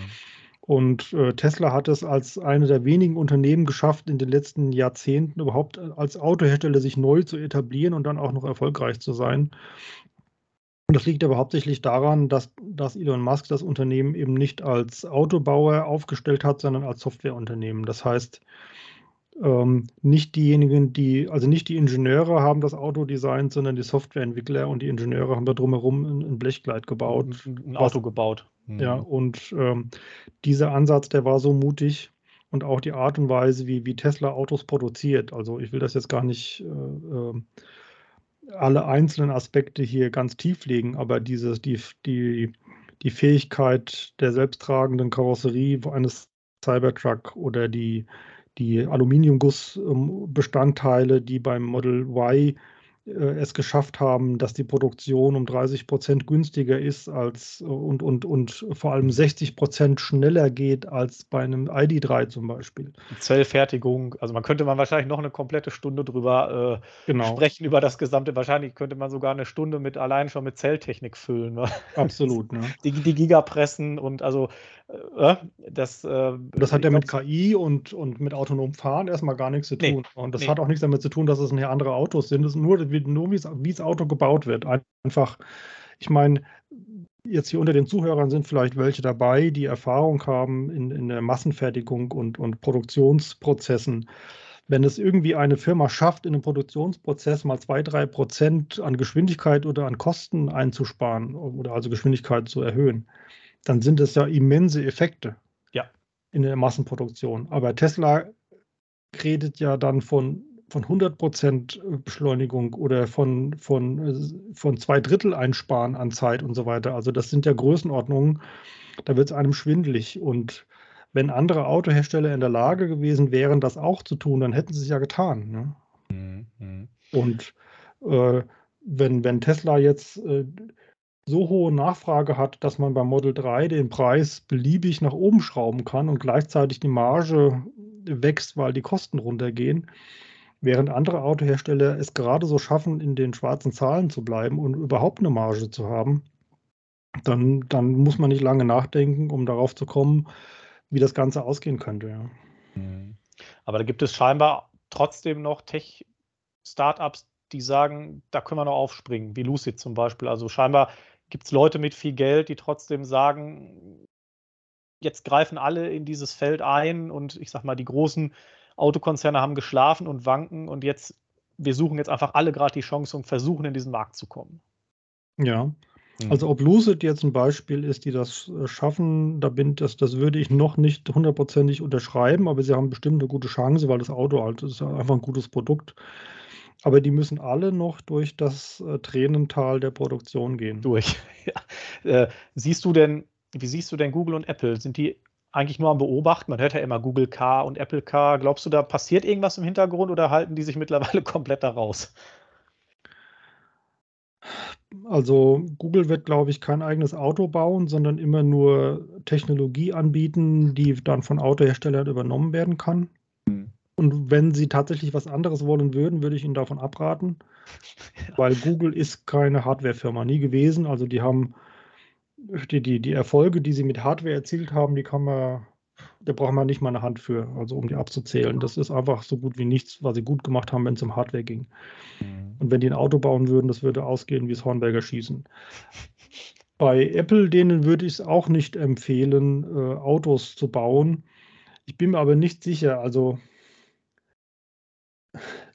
Und äh, Tesla hat es als eine der wenigen Unternehmen geschafft, in den letzten Jahrzehnten überhaupt als Autohersteller sich neu zu etablieren und dann auch noch erfolgreich zu sein. Und das liegt aber hauptsächlich daran, dass, dass Elon Musk das Unternehmen eben nicht als Autobauer aufgestellt hat, sondern als Softwareunternehmen. Das heißt, ähm, nicht diejenigen, die, also nicht die Ingenieure haben das Auto designt, sondern die Softwareentwickler und die Ingenieure haben da drumherum ein, ein Blechkleid gebaut. ein, ein was- Auto gebaut. Mhm. Ja, und ähm, dieser Ansatz, der war so mutig und auch die Art und Weise, wie, wie Tesla Autos produziert. Also ich will das jetzt gar nicht äh, äh, alle einzelnen Aspekte hier ganz tief legen, aber diese, die, die, die Fähigkeit der selbsttragenden Karosserie eines Cybertruck oder die, die Aluminiumgussbestandteile, die beim Model Y es geschafft haben, dass die Produktion um 30 Prozent günstiger ist als und, und, und vor allem 60 Prozent schneller geht als bei einem ID3 zum Beispiel. Zellfertigung, also man könnte man wahrscheinlich noch eine komplette Stunde drüber äh, genau. sprechen, über das gesamte. Wahrscheinlich könnte man sogar eine Stunde mit allein schon mit Zelltechnik füllen. Ne? Absolut, ne? Die, die Gigapressen und also äh, äh das. Äh, das hat ja mit KI und, und mit autonomem Fahren erstmal gar nichts zu tun. Nee, und das nee. hat auch nichts damit zu tun, dass es nachher andere Autos sind. Das ist nur, nur wie das Auto gebaut wird. Einfach, ich meine, jetzt hier unter den Zuhörern sind vielleicht welche dabei, die Erfahrung haben in, in der Massenfertigung und, und Produktionsprozessen. Wenn es irgendwie eine Firma schafft, in einem Produktionsprozess mal zwei, drei Prozent an Geschwindigkeit oder an Kosten einzusparen oder also Geschwindigkeit zu erhöhen, dann sind es ja immense Effekte ja. in der Massenproduktion. Aber Tesla redet ja dann von, von 100% Beschleunigung oder von, von, von zwei Drittel einsparen an Zeit und so weiter. Also das sind ja Größenordnungen, da wird es einem schwindlig. Und wenn andere Autohersteller in der Lage gewesen wären, das auch zu tun, dann hätten sie es ja getan. Ne? Mhm. mhm. Und äh, wenn, wenn Tesla jetzt äh, so hohe Nachfrage hat, dass man beim Model 3 den Preis beliebig nach oben schrauben kann und gleichzeitig die Marge wächst, weil die Kosten runtergehen, während andere Autohersteller es gerade so schaffen, in den schwarzen Zahlen zu bleiben und überhaupt eine Marge zu haben, dann, dann muss man nicht lange nachdenken, um darauf zu kommen, wie das Ganze ausgehen könnte. Ja. Mhm. Aber da gibt es scheinbar trotzdem noch Tech-Startups, die sagen, da können wir noch aufspringen, wie Lucid zum Beispiel. Also scheinbar gibt es Leute mit viel Geld, die trotzdem sagen, jetzt greifen alle in dieses Feld ein und ich sag mal, die großen Autokonzerne haben geschlafen und wanken und jetzt, wir suchen jetzt einfach alle gerade die Chance und versuchen in diesen Markt zu kommen. Ja. Mhm. Also ob Lucid jetzt ein Beispiel ist, die das äh, schaffen, da bin das, das würde ich noch nicht hundertprozentig unterschreiben, aber sie haben bestimmt eine gute Chance, weil das Auto halt ist einfach ein gutes Produkt. Aber die müssen alle noch durch das äh, Tränental der Produktion gehen. Durch. Ja. Äh, siehst du denn, wie siehst du denn Google und Apple? Sind die eigentlich nur am Beobachten? Man hört ja immer Google Car und Apple Car. Glaubst du, da passiert irgendwas im Hintergrund oder halten die sich mittlerweile komplett da raus? Also Google wird, glaube ich, kein eigenes Auto bauen, sondern immer nur Technologie anbieten, die dann von Autoherstellern übernommen werden kann. Und wenn sie tatsächlich was anderes wollen würden, würde ich ihnen davon abraten, ja. weil Google ist keine Hardwarefirma, nie gewesen. Also die haben die, die, die Erfolge, die sie mit Hardware erzielt haben, die kann man, da braucht man nicht mal eine Hand für, also um die abzuzählen. Das ist einfach so gut wie nichts, was sie gut gemacht haben, wenn es um Hardware ging. Mhm. Und wenn die ein Auto bauen würden, das würde ausgehen wie das Hornberger Schießen. Bei Apple, denen würde ich es auch nicht empfehlen, äh, Autos zu bauen. Ich bin mir aber nicht sicher, also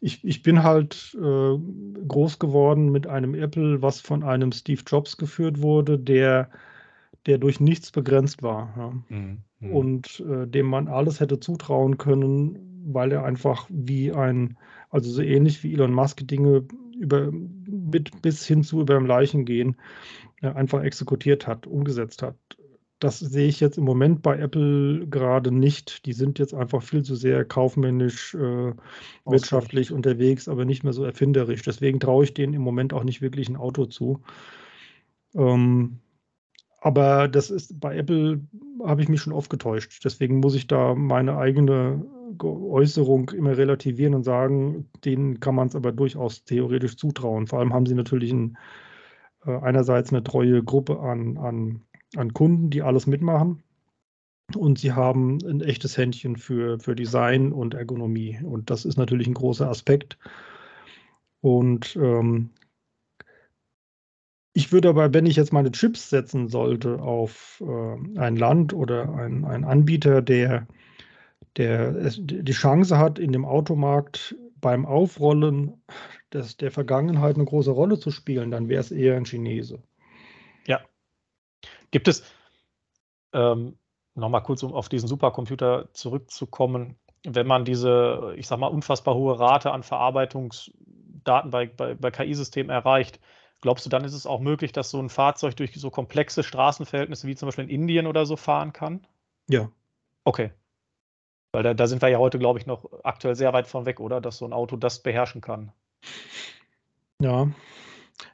ich, ich bin halt äh, groß geworden mit einem Apple, was von einem Steve Jobs geführt wurde, der, der durch nichts begrenzt war. Ja. Mhm. mhm. Und äh, dem man alles hätte zutrauen können, weil er einfach wie ein, also so ähnlich wie Elon Musk Dinge über, mit, bis hin zu über dem Leichen gehen, äh, einfach exekutiert hat, umgesetzt hat das sehe ich jetzt im Moment bei Apple gerade nicht. Die sind jetzt einfach viel zu sehr kaufmännisch, äh, wirtschaftlich unterwegs, aber nicht mehr so erfinderisch. Deswegen traue ich denen im Moment auch nicht wirklich ein Auto zu. Ähm, aber das ist bei Apple habe ich mich schon oft getäuscht. Deswegen muss ich da meine eigene Äußerung immer relativieren und sagen, denen kann man es aber durchaus theoretisch zutrauen. Vor allem haben sie natürlich ein, äh, einerseits eine treue Gruppe an, an an Kunden, die alles mitmachen. Und sie haben ein echtes Händchen für, für Design und Ergonomie. Und das ist natürlich ein großer Aspekt. Und ähm, ich würde aber, wenn ich jetzt meine Chips setzen sollte auf äh, ein Land oder ein, ein Anbieter, der, der es, die Chance hat, in dem Automarkt beim Aufrollen des, der Vergangenheit eine große Rolle zu spielen, dann wäre es eher ein Chinese. Gibt es, ähm, nochmal kurz, um auf diesen Supercomputer zurückzukommen, wenn man diese, ich sag mal, unfassbar hohe Rate an Verarbeitungsdaten Daten bei, bei, bei KI-Systemen erreicht, glaubst du, dann ist es auch möglich, dass so ein Fahrzeug durch so komplexe Straßenverhältnisse wie zum Beispiel in Indien oder so fahren kann? Ja. Okay. Weil da, da sind wir ja heute, glaube ich, noch aktuell sehr weit von weg, oder? Dass so ein Auto das beherrschen kann. Ja,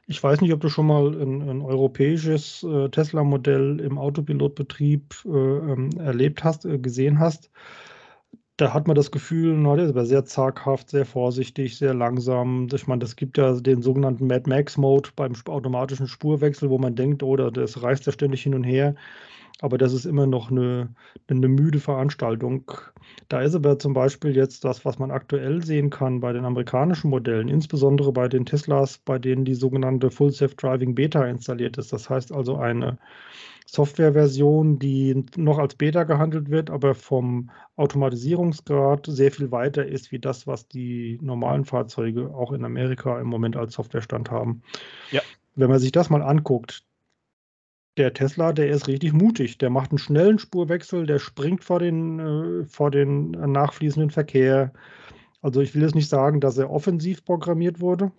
ich weiß nicht, ob du schon mal ein, ein europäisches äh, Tesla-Modell im Autopilotbetrieb äh, ähm, erlebt hast, äh, gesehen hast. Da hat man das Gefühl, na, der ist aber sehr zaghaft, sehr vorsichtig, sehr langsam. Ich meine, das gibt ja den sogenannten Mad Max-Mode beim automatischen Spurwechsel, wo man denkt, oder oh, das reißt ja ständig hin und her aber das ist immer noch eine, eine müde Veranstaltung. Da ist aber zum Beispiel jetzt das, was man aktuell sehen kann bei den amerikanischen Modellen, insbesondere bei den Teslas, bei denen die sogenannte Full Self Driving Beta installiert ist. Das heißt also eine Softwareversion, die noch als Beta gehandelt wird, aber vom Automatisierungsgrad sehr viel weiter ist, wie das, was die normalen Fahrzeuge auch in Amerika im Moment als Softwarestand haben. Ja. Wenn man sich das mal anguckt, der Tesla, der ist richtig mutig. Der macht einen schnellen Spurwechsel, der springt vor den, äh, vor den nachfließenden Verkehr. Also ich will jetzt nicht sagen, dass er offensiv programmiert wurde.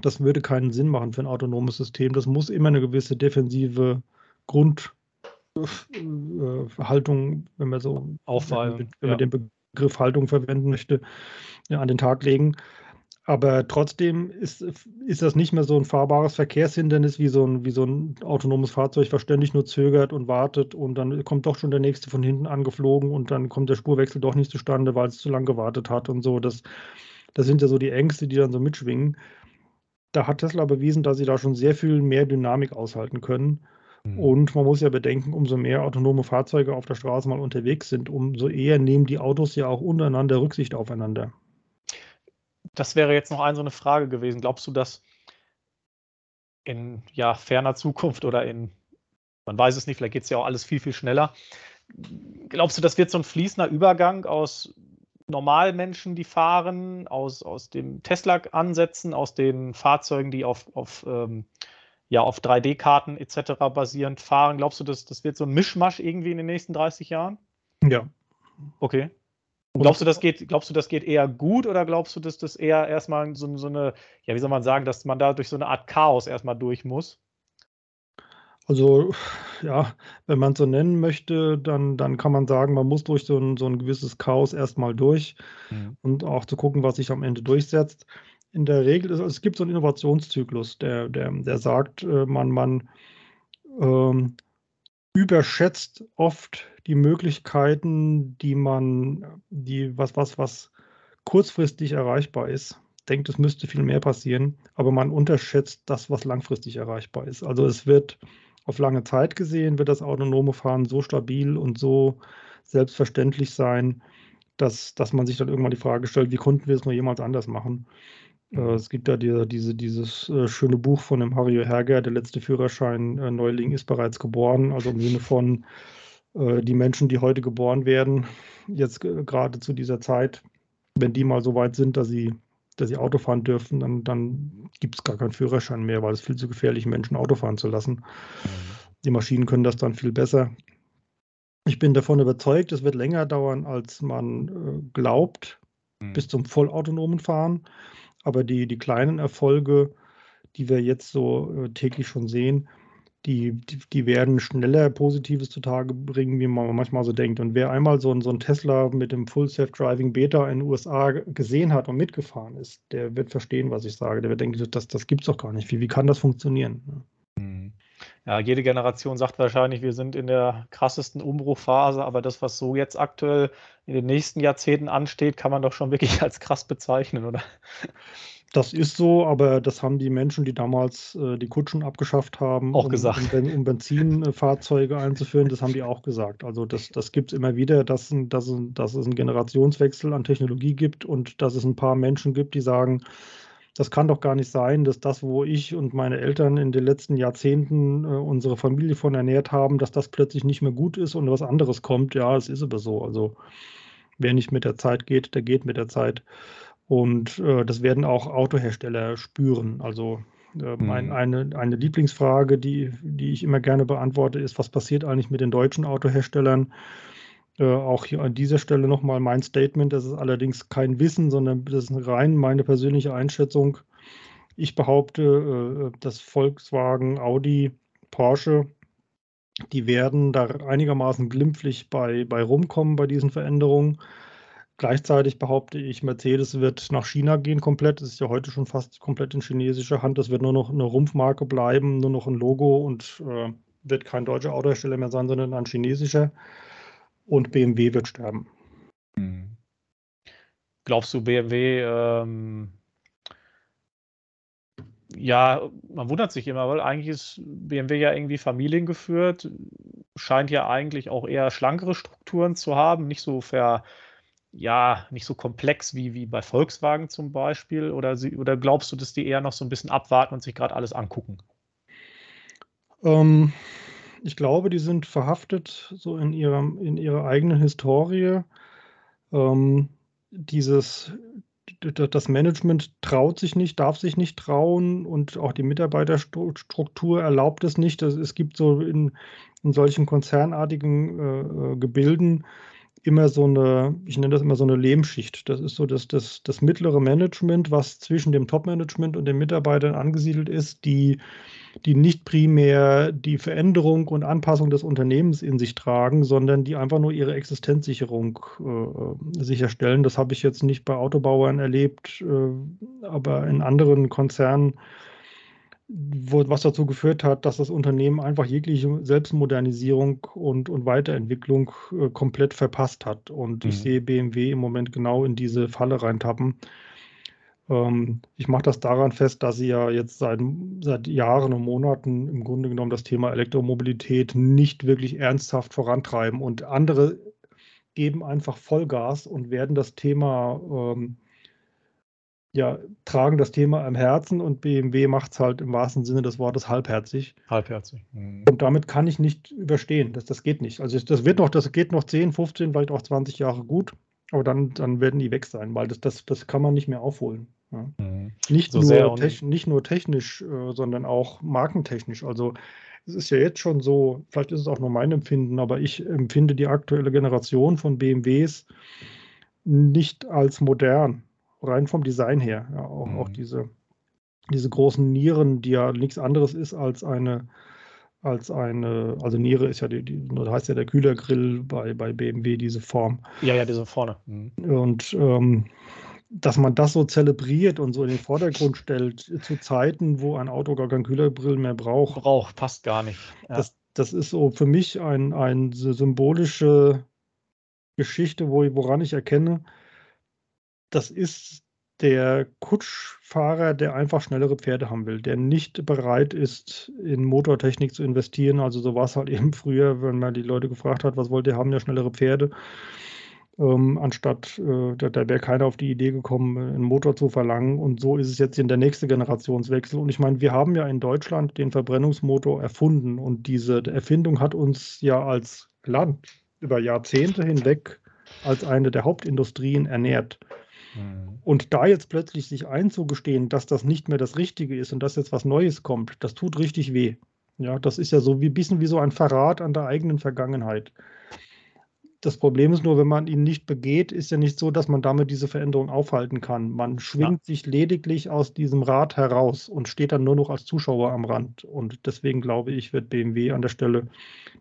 Das würde keinen Sinn machen für ein autonomes System. Das muss immer eine gewisse defensive Grundhaltung, äh, wenn man so Auffallen, wenn, wenn ja. man den Begriff Haltung verwenden möchte, an den Tag legen. Aber trotzdem ist, ist das nicht mehr so ein fahrbares Verkehrshindernis wie so, ein, wie so ein autonomes Fahrzeug, was ständig nur zögert und wartet und dann kommt doch schon der nächste von hinten angeflogen und dann kommt der Spurwechsel doch nicht zustande, weil es zu lange gewartet hat und so. Das, das sind ja so die Ängste, die dann so mitschwingen. Da hat Tesla bewiesen, dass sie da schon sehr viel mehr Dynamik aushalten können. Mhm. Und man muss ja bedenken, umso mehr autonome Fahrzeuge auf der Straße mal unterwegs sind, umso eher nehmen die Autos ja auch untereinander Rücksicht aufeinander das wäre jetzt noch ein, so eine Frage gewesen. Glaubst du, dass in ja, ferner Zukunft oder in, man weiß es nicht, vielleicht geht es ja auch alles viel, viel schneller. Glaubst du, das wird so ein fließender Übergang aus Normalmenschen, die fahren, aus, aus dem Tesla-Ansätzen, aus den Fahrzeugen, die auf, auf, ähm, ja, auf 3D-Karten etc. basierend fahren? Glaubst du, das, das wird so ein Mischmasch irgendwie in den nächsten 30 Jahren? Ja. Okay. Glaubst du, das geht, glaubst du, das geht eher gut oder glaubst du, dass das eher erstmal so, so eine, ja, wie soll man sagen, dass man da durch so eine Art Chaos erstmal durch muss? Also, ja, wenn man es so nennen möchte, dann, dann kann man sagen, man muss durch so ein, so ein gewisses Chaos erstmal durch mhm. und auch zu gucken, was sich am Ende durchsetzt. In der Regel ist es gibt so einen Innovationszyklus, der, der, der sagt, äh, man, man ähm, überschätzt oft die Möglichkeiten, die man, die, was, was, was kurzfristig erreichbar ist. Denkt, es müsste viel mehr passieren, aber man unterschätzt das, was langfristig erreichbar ist. Also es wird auf lange Zeit gesehen, wird das autonome Fahren so stabil und so selbstverständlich sein, dass, dass man sich dann irgendwann die Frage stellt, wie konnten wir es nur jemals anders machen? Äh, es gibt da die, diese, dieses äh, schöne Buch von dem Hario Herger, der letzte Führerschein äh, Neuling ist bereits geboren, also im Sinne von die Menschen, die heute geboren werden, jetzt gerade zu dieser Zeit, wenn die mal so weit sind, dass sie, dass sie Auto fahren dürfen, dann, dann gibt es gar keinen Führerschein mehr, weil es viel zu gefährlich ist, Menschen Auto fahren zu lassen. Mhm. Die Maschinen können das dann viel besser. Ich bin davon überzeugt, es wird länger dauern, als man glaubt, mhm. bis zum vollautonomen Fahren. Aber die, die kleinen Erfolge, die wir jetzt so äh, täglich schon sehen, die, die, die, werden schneller Positives zutage bringen, wie man manchmal so denkt. Und wer einmal so so ein Tesla mit dem Full Self-Driving Beta in den USA gesehen hat und mitgefahren ist, der wird verstehen, was ich sage. Der wird denken, das, das gibt es doch gar nicht. Wie, wie kann das funktionieren? Mhm. Ja, jede Generation sagt wahrscheinlich, wir sind in der krassesten Umbruchphase, aber das, was so jetzt aktuell in den nächsten Jahrzehnten ansteht, kann man doch schon wirklich als krass bezeichnen, oder? Das ist so, aber das haben die Menschen, die damals äh, die Kutschen abgeschafft haben, auch um, gesagt. Um, um Benzinfahrzeuge einzuführen, das haben die auch gesagt. Also das, das gibt es immer wieder, dass, dass, dass es einen Generationswechsel an Technologie gibt und dass es ein paar Menschen gibt, die sagen, das kann doch gar nicht sein, dass das, wo ich und meine Eltern in den letzten Jahrzehnten äh, unsere Familie von ernährt haben, dass das plötzlich nicht mehr gut ist und was anderes kommt. Ja, es ist aber so. Also wer nicht mit der Zeit geht, der geht mit der Zeit. Und äh, das werden auch Autohersteller spüren. Also äh, mein, mhm. eine, eine Lieblingsfrage, die, die ich immer gerne beantworte, ist, was passiert eigentlich mit den deutschen Autoherstellern? Äh, auch hier an dieser Stelle nochmal mein Statement, das ist allerdings kein Wissen, sondern das ist rein meine persönliche Einschätzung. Ich behaupte, äh, dass Volkswagen, Audi, Porsche, die werden da einigermaßen glimpflich bei, bei rumkommen bei diesen Veränderungen. Gleichzeitig behaupte ich, Mercedes wird nach China gehen komplett. Es ist ja heute schon fast komplett in chinesischer Hand. Es wird nur noch eine Rumpfmarke bleiben, nur noch ein Logo und äh, wird kein deutscher Autohersteller mehr sein, sondern ein chinesischer. Und BMW wird sterben. Hm. Glaubst du, BMW ähm, ja, man wundert sich immer, weil eigentlich ist BMW ja irgendwie familiengeführt, scheint ja eigentlich auch eher schlankere Strukturen zu haben, nicht so ver, ja, nicht so komplex wie, wie bei Volkswagen zum Beispiel. Oder, sie, oder glaubst du, dass die eher noch so ein bisschen abwarten und sich gerade alles angucken? Ähm, ich glaube, die sind verhaftet so in, ihrem, in ihrer eigenen Historie. Ähm, dieses das Management traut sich nicht, darf sich nicht trauen und auch die Mitarbeiterstruktur erlaubt es nicht. Es gibt so in, in solchen konzernartigen äh, äh, Gebilden immer so eine, ich nenne das immer so eine Lehmschicht. Das ist so das, das, das mittlere Management, was zwischen dem Top-Management und den Mitarbeitern angesiedelt ist, die die nicht primär die Veränderung und Anpassung des Unternehmens in sich tragen, sondern die einfach nur ihre Existenzsicherung äh, sicherstellen. Das habe ich jetzt nicht bei Autobauern erlebt, äh, aber in anderen Konzernen, wo, was dazu geführt hat, dass das Unternehmen einfach jegliche Selbstmodernisierung und, und Weiterentwicklung äh, komplett verpasst hat. Und mhm. ich sehe BMW im Moment genau in diese Falle reintappen. Ähm, ich mache das daran fest, dass sie ja jetzt seit, seit Jahren und Monaten im Grunde genommen das Thema Elektromobilität nicht wirklich ernsthaft vorantreiben und andere geben einfach Vollgas und werden das Thema, ähm, ja, tragen das Thema am Herzen und BMW macht es halt im wahrsten Sinne des Wortes halbherzig. Halbherzig. Mhm. Und damit kann ich nicht überstehen. Das, das geht nicht. Also das wird noch, das geht noch 10, 15, vielleicht auch 20 Jahre gut. Aber dann, dann werden die weg sein, weil das, das, das kann man nicht mehr aufholen. Ja. Mhm. Nicht, so nur nicht nur technisch, äh, sondern auch markentechnisch. Also es ist ja jetzt schon so, vielleicht ist es auch nur mein Empfinden, aber ich empfinde die aktuelle Generation von BMWs nicht als modern, rein vom Design her. Ja, auch, mhm. auch diese, diese großen Nieren, die ja nichts anderes ist als eine als eine, also Niere ist ja die, die heißt ja der Kühlergrill bei, bei BMW, diese Form. Ja, ja, diese vorne. Mhm. Und ähm, dass man das so zelebriert und so in den Vordergrund stellt, zu Zeiten, wo ein Auto gar keinen Kühlergrill mehr braucht. Braucht, passt gar nicht. Ja. Das, das ist so für mich ein, eine symbolische Geschichte, wo, woran ich erkenne, das ist der Kutschfahrer, der einfach schnellere Pferde haben will, der nicht bereit ist, in Motortechnik zu investieren. Also so war es halt eben früher, wenn man die Leute gefragt hat, was wollt ihr haben, ja schnellere Pferde. Ähm, anstatt, äh, da, da wäre keiner auf die Idee gekommen, einen Motor zu verlangen. Und so ist es jetzt in der nächsten Generationswechsel. Und ich meine, wir haben ja in Deutschland den Verbrennungsmotor erfunden. Und diese Erfindung hat uns ja als Land über Jahrzehnte hinweg als eine der Hauptindustrien ernährt. Mhm. Und da jetzt plötzlich sich einzugestehen, dass das nicht mehr das Richtige ist und dass jetzt was Neues kommt, das tut richtig weh. Ja, das ist ja so wie ein bisschen wie so ein Verrat an der eigenen Vergangenheit. Das Problem ist nur, wenn man ihn nicht begeht, ist ja nicht so, dass man damit diese Veränderung aufhalten kann. Man schwingt ja. sich lediglich aus diesem Rad heraus und steht dann nur noch als Zuschauer am Rand. Und deswegen glaube ich, wird BMW an der Stelle,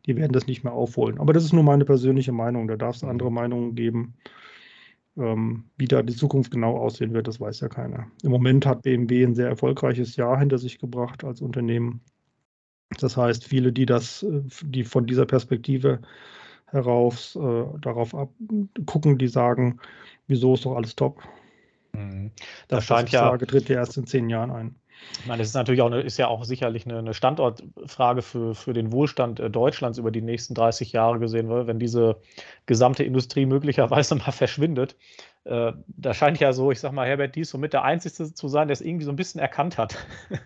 die werden das nicht mehr aufholen. Aber das ist nur meine persönliche Meinung. Da darf es andere mhm. Meinungen geben. Ähm, wie da die Zukunft genau aussehen wird, das weiß ja keiner. Im Moment hat BMW ein sehr erfolgreiches Jahr hinter sich gebracht als Unternehmen. Das heißt, viele, die das, äh, die von dieser Perspektive heraus äh, darauf ab, gucken, die sagen, wieso ist doch alles top. Mhm. Das, das scheint ja. Sage, tritt ja erst in zehn Jahren ein. Ich meine, das ist natürlich auch eine, ist ja auch sicherlich eine, eine Standortfrage für, für den Wohlstand äh, Deutschlands über die nächsten 30 Jahre gesehen, weil wenn diese gesamte Industrie möglicherweise mal verschwindet, äh, da scheint ja so, ich sag mal, Herbert Dies somit der Einzige zu sein, der es irgendwie so ein bisschen erkannt hat.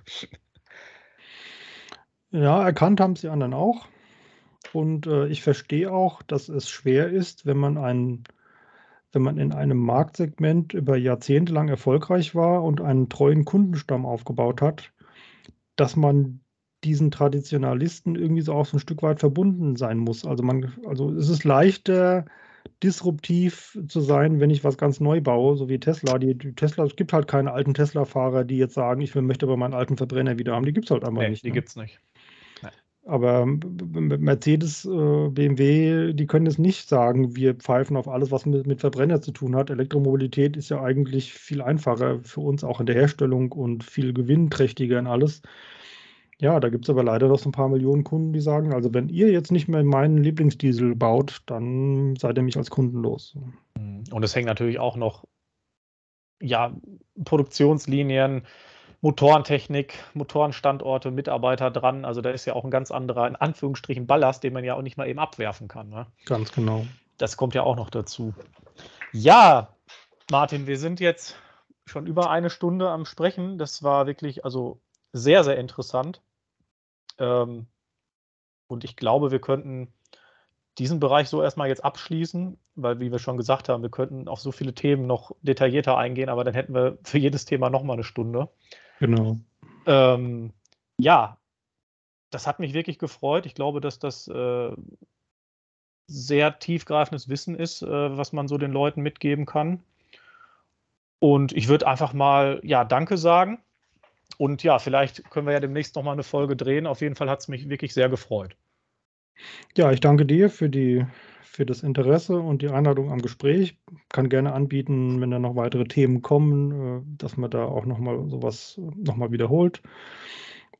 ja, erkannt haben es die anderen auch. Und äh, ich verstehe auch, dass es schwer ist, wenn man einen wenn man in einem Marktsegment über Jahrzehnte lang erfolgreich war und einen treuen Kundenstamm aufgebaut hat, dass man diesen Traditionalisten irgendwie so auch so ein Stück weit verbunden sein muss. Also man, also es ist leichter, disruptiv zu sein, wenn ich was ganz neu baue, so wie Tesla. Die, die Tesla, es gibt halt keine alten Tesla-Fahrer, die jetzt sagen, ich möchte aber meinen alten Verbrenner wieder haben. Die gibt es halt einfach nee, nicht. Die ne? gibt es nicht. Aber Mercedes, äh, BMW, die können es nicht sagen, wir pfeifen auf alles, was mit, Verbrenner zu tun hat. Elektromobilität ist ja eigentlich viel einfacher für uns auch in der Herstellung und viel gewinnträchtiger in alles. Ja, da gibt es aber leider noch so ein paar Millionen Kunden, die sagen, also wenn ihr jetzt nicht mehr meinen Lieblingsdiesel baut, dann seid ihr mich als Kunden los. Und es hängt natürlich auch noch, ja, Produktionslinien, Motorentechnik, Motorenstandorte, Mitarbeiter dran. Also da ist ja auch ein ganz anderer, in Anführungsstrichen, Ballast, den man ja auch nicht mal eben abwerfen kann. Ne? Ganz genau. Das kommt ja auch noch dazu. Ja, Martin, wir sind jetzt schon über eine Stunde am Sprechen. Das war wirklich also sehr, sehr interessant. Ähm, und ich glaube, wir könnten diesen Bereich so erstmal jetzt abschließen, weil, wie wir schon gesagt haben, wir könnten auf so viele Themen noch detaillierter eingehen, aber dann hätten wir für jedes Thema nochmal eine Stunde. Genau. Ähm, ja, das hat mich wirklich gefreut. Ich glaube, dass das äh, sehr tiefgreifendes Wissen ist, äh, was man so den Leuten mitgeben kann. Und ich würde einfach mal, ja, Danke sagen. Und ja, vielleicht können wir ja demnächst nochmal eine Folge drehen. Auf jeden Fall hat es mich wirklich sehr gefreut. Ja, ich danke dir für die für das Interesse und die Einladung am Gespräch. Kann gerne anbieten, wenn da noch weitere Themen kommen, äh, dass man da auch nochmal sowas nochmal wiederholt.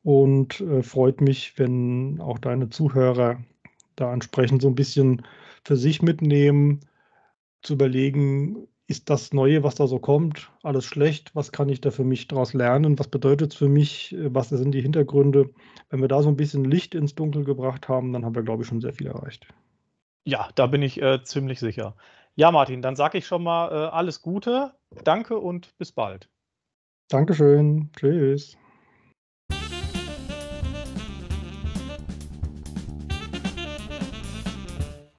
Und äh, freut mich, wenn auch deine Zuhörer da entsprechend so ein bisschen für sich mitnehmen, zu überlegen, ist das Neue, was da so kommt, alles schlecht? Was kann ich da für mich daraus lernen? Was bedeutet es für mich? Was sind die Hintergründe? Wenn wir da so ein bisschen Licht ins Dunkel gebracht haben, dann haben wir, glaube ich, schon sehr viel erreicht. Ja, da bin ich äh, ziemlich sicher. Ja, Martin, dann sage ich schon mal äh, alles Gute, danke und bis bald. Dankeschön. Tschüss.